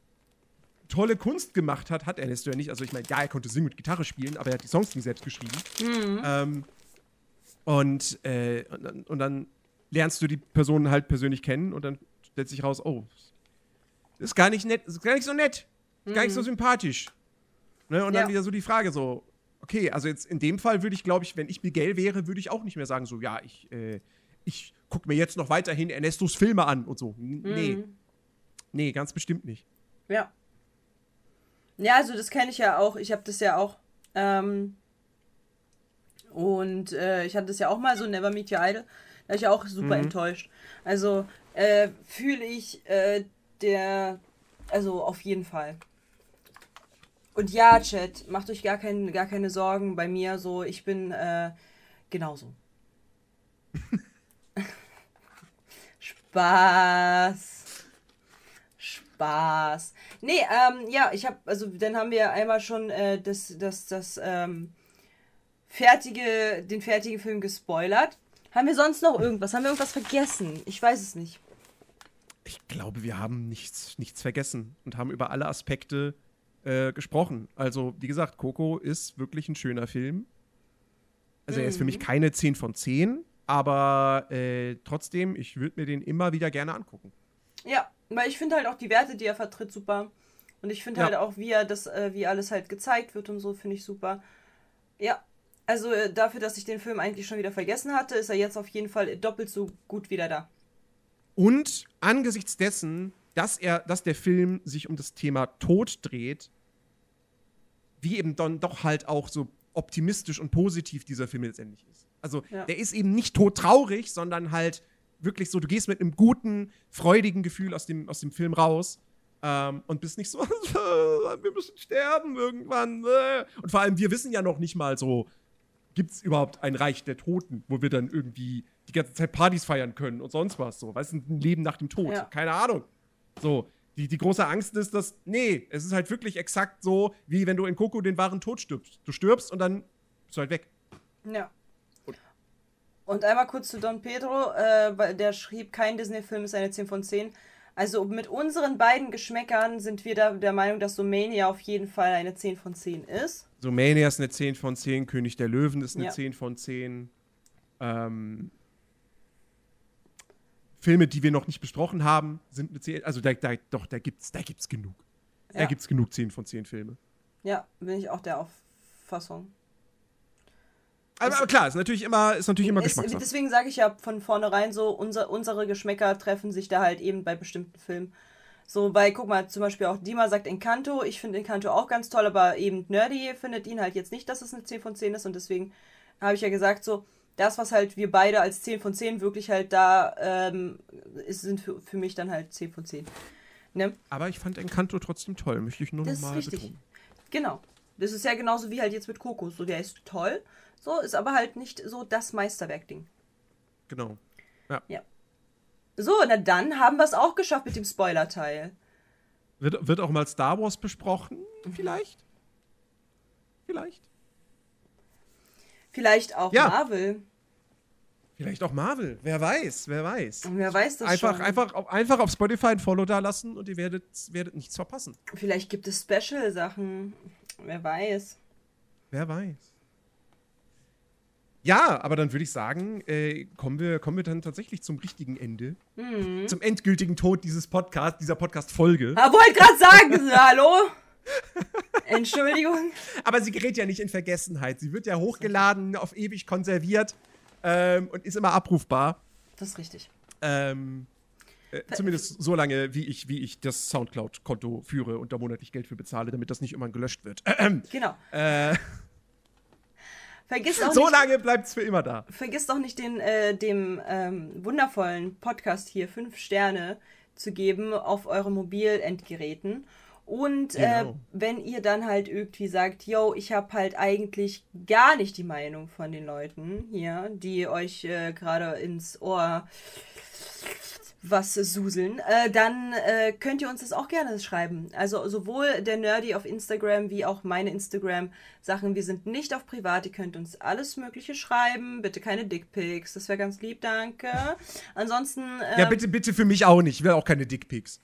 tolle Kunst gemacht hat, hat Ernesto ja nicht. Also ich meine, ja, er konnte singen und Gitarre spielen, aber er hat die Songs nicht selbst geschrieben. Mhm. Ähm, und, äh, und, und, dann lernst du die Person halt persönlich kennen und dann stellt sich raus, oh, ist gar nicht nett, ist gar nicht so nett, ist mhm. gar nicht so mhm. sympathisch. Ne? Und ja. dann wieder so die Frage so, okay, also jetzt in dem Fall würde ich, glaube ich, wenn ich Miguel wäre, würde ich auch nicht mehr sagen, so, ja, ich, äh, ich gucke mir jetzt noch weiterhin Ernestos Filme an und so. Mhm. Nee. Nee, ganz bestimmt nicht. Ja. Ja, also das kenne ich ja auch. Ich habe das ja auch. Ähm, und äh, ich hatte das ja auch mal so Never Meet Your Idol. Da war ich auch super mhm. enttäuscht. Also äh, fühle ich äh, der. Also auf jeden Fall. Und ja, Chat, macht euch gar, kein, gar keine Sorgen bei mir. So, ich bin äh, genauso. Spaß. Spaß. Nee, ähm, ja, ich habe, also dann haben wir einmal schon äh, das, das, das, ähm, fertige, den fertigen Film gespoilert. Haben wir sonst noch irgendwas? Haben wir irgendwas vergessen? Ich weiß es nicht. Ich glaube, wir haben nichts, nichts vergessen und haben über alle Aspekte äh, gesprochen. Also, wie gesagt, Coco ist wirklich ein schöner Film. Also, er ist für mich mhm. keine 10 von 10, aber äh, trotzdem, ich würde mir den immer wieder gerne angucken. Ja, weil ich finde halt auch die Werte, die er vertritt, super. Und ich finde ja. halt auch, wie er das, äh, wie alles halt gezeigt wird und so, finde ich super. Ja, also äh, dafür, dass ich den Film eigentlich schon wieder vergessen hatte, ist er jetzt auf jeden Fall doppelt so gut wieder da. Und angesichts dessen, dass er, dass der Film sich um das Thema Tod dreht, wie eben dann doch halt auch so optimistisch und positiv dieser Film letztendlich ist. Also ja. der ist eben nicht todtraurig, sondern halt wirklich so, du gehst mit einem guten, freudigen Gefühl aus dem, aus dem Film raus ähm, und bist nicht so, wir müssen sterben irgendwann. Äh. Und vor allem, wir wissen ja noch nicht mal so, gibt es überhaupt ein Reich der Toten, wo wir dann irgendwie die ganze Zeit Partys feiern können und sonst was so. Weißt du, ein Leben nach dem Tod. Ja. Keine Ahnung. So, die, die große Angst ist, dass, nee, es ist halt wirklich exakt so, wie wenn du in Coco den wahren Tod stirbst. Du stirbst und dann bist du halt weg. Ja. Und, einmal kurz zu Don Pedro, äh, weil der schrieb, kein Disney-Film ist eine 10 von 10. Also mit unseren beiden Geschmäckern sind wir da der Meinung, dass Sumania auf jeden Fall eine 10 von 10 ist. Sumania ist eine 10 von 10, König der Löwen ist eine ja. 10 von 10. Ähm, Filme, die wir noch nicht besprochen haben, sind eine 10. Also da, da, doch, da gibt's, da gibt's genug. Ja. Da gibt's genug 10 von 10 Filme. Ja, bin ich auch der Auffassung. Aber, aber klar, ist natürlich immer, ist natürlich immer ist, Geschmackssache. Deswegen sage ich ja von vornherein so, unser, unsere Geschmäcker treffen sich da halt eben bei bestimmten Filmen. So, weil, guck mal, zum Beispiel auch Dima sagt Encanto. Ich finde Encanto auch ganz toll, aber eben Nerdy findet ihn halt jetzt nicht, dass es eine 10 von 10 ist. Und deswegen habe ich ja gesagt, so, das, was halt wir beide als 10 von 10 wirklich halt da ähm, ist, sind für, für mich dann halt 10 von 10. Ne? Aber ich fand Encanto trotzdem toll, möchte ich nur nochmal betonen. Genau. Das ist ja genauso wie halt jetzt mit Coco. So, der ist toll. So, ist aber halt nicht so das Meisterwerk-Ding. Genau. Ja. ja. So, na dann haben wir es auch geschafft mit dem Spoiler-Teil. Wird, wird auch mal Star Wars besprochen? Vielleicht? Vielleicht? Vielleicht auch ja. Marvel. Vielleicht auch Marvel. Wer weiß, wer weiß. Wer weiß das einfach, schon. Einfach, einfach auf Spotify ein Follow da lassen und ihr werdet, werdet nichts verpassen. Vielleicht gibt es Special-Sachen. Wer weiß. Wer weiß. Ja, aber dann würde ich sagen, äh, kommen, wir, kommen wir dann tatsächlich zum richtigen Ende. Mhm. Zum endgültigen Tod dieses Podcasts, dieser Podcast-Folge. Ah, wollte gerade sagen, hallo? Entschuldigung. Aber sie gerät ja nicht in Vergessenheit. Sie wird ja hochgeladen, auf ewig konserviert ähm, und ist immer abrufbar. Das ist richtig. Ähm, äh, zumindest so lange, wie ich, wie ich das Soundcloud-Konto führe und da monatlich Geld für bezahle, damit das nicht immer gelöscht wird. genau. Äh, Vergiss auch so nicht, lange bleibt es für immer da. Vergiss doch nicht, den, äh, dem ähm, wundervollen Podcast hier fünf Sterne zu geben auf euren Mobilendgeräten. Und äh, genau. äh, wenn ihr dann halt irgendwie sagt, yo, ich habe halt eigentlich gar nicht die Meinung von den Leuten hier, die euch äh, gerade ins Ohr was suseln, äh, dann äh, könnt ihr uns das auch gerne schreiben. Also sowohl der Nerdy auf Instagram wie auch meine Instagram-Sachen. Wir sind nicht auf privat. Ihr könnt uns alles Mögliche schreiben. Bitte keine Dickpics. Das wäre ganz lieb, danke. Ansonsten. Ähm, ja, bitte, bitte für mich auch nicht. Ich will auch keine Dickpics.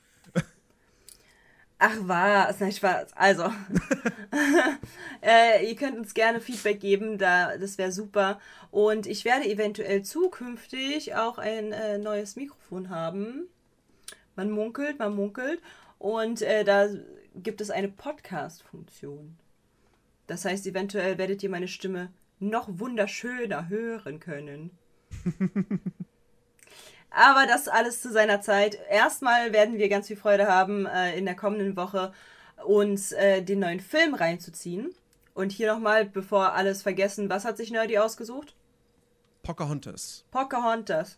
Ach was, nein, Spaß. Also, äh, ihr könnt uns gerne Feedback geben, da, das wäre super. Und ich werde eventuell zukünftig auch ein äh, neues Mikrofon haben. Man munkelt, man munkelt. Und äh, da gibt es eine Podcast-Funktion. Das heißt, eventuell werdet ihr meine Stimme noch wunderschöner hören können. Aber das alles zu seiner Zeit. Erstmal werden wir ganz viel Freude haben, äh, in der kommenden Woche uns äh, den neuen Film reinzuziehen. Und hier nochmal, bevor alles vergessen, was hat sich Nerdy ausgesucht? Pocahontas. Pocahontas.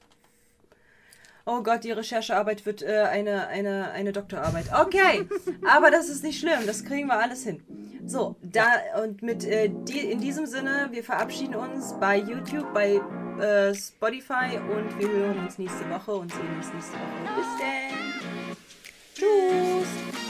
Oh Gott, die Recherchearbeit wird äh, eine, eine, eine Doktorarbeit. Okay, aber das ist nicht schlimm, das kriegen wir alles hin. So, da und mit äh, die, in diesem Sinne, wir verabschieden uns bei YouTube, bei äh, Spotify und wir hören uns nächste Woche und sehen uns nächste Woche. Bis dann. Tschüss.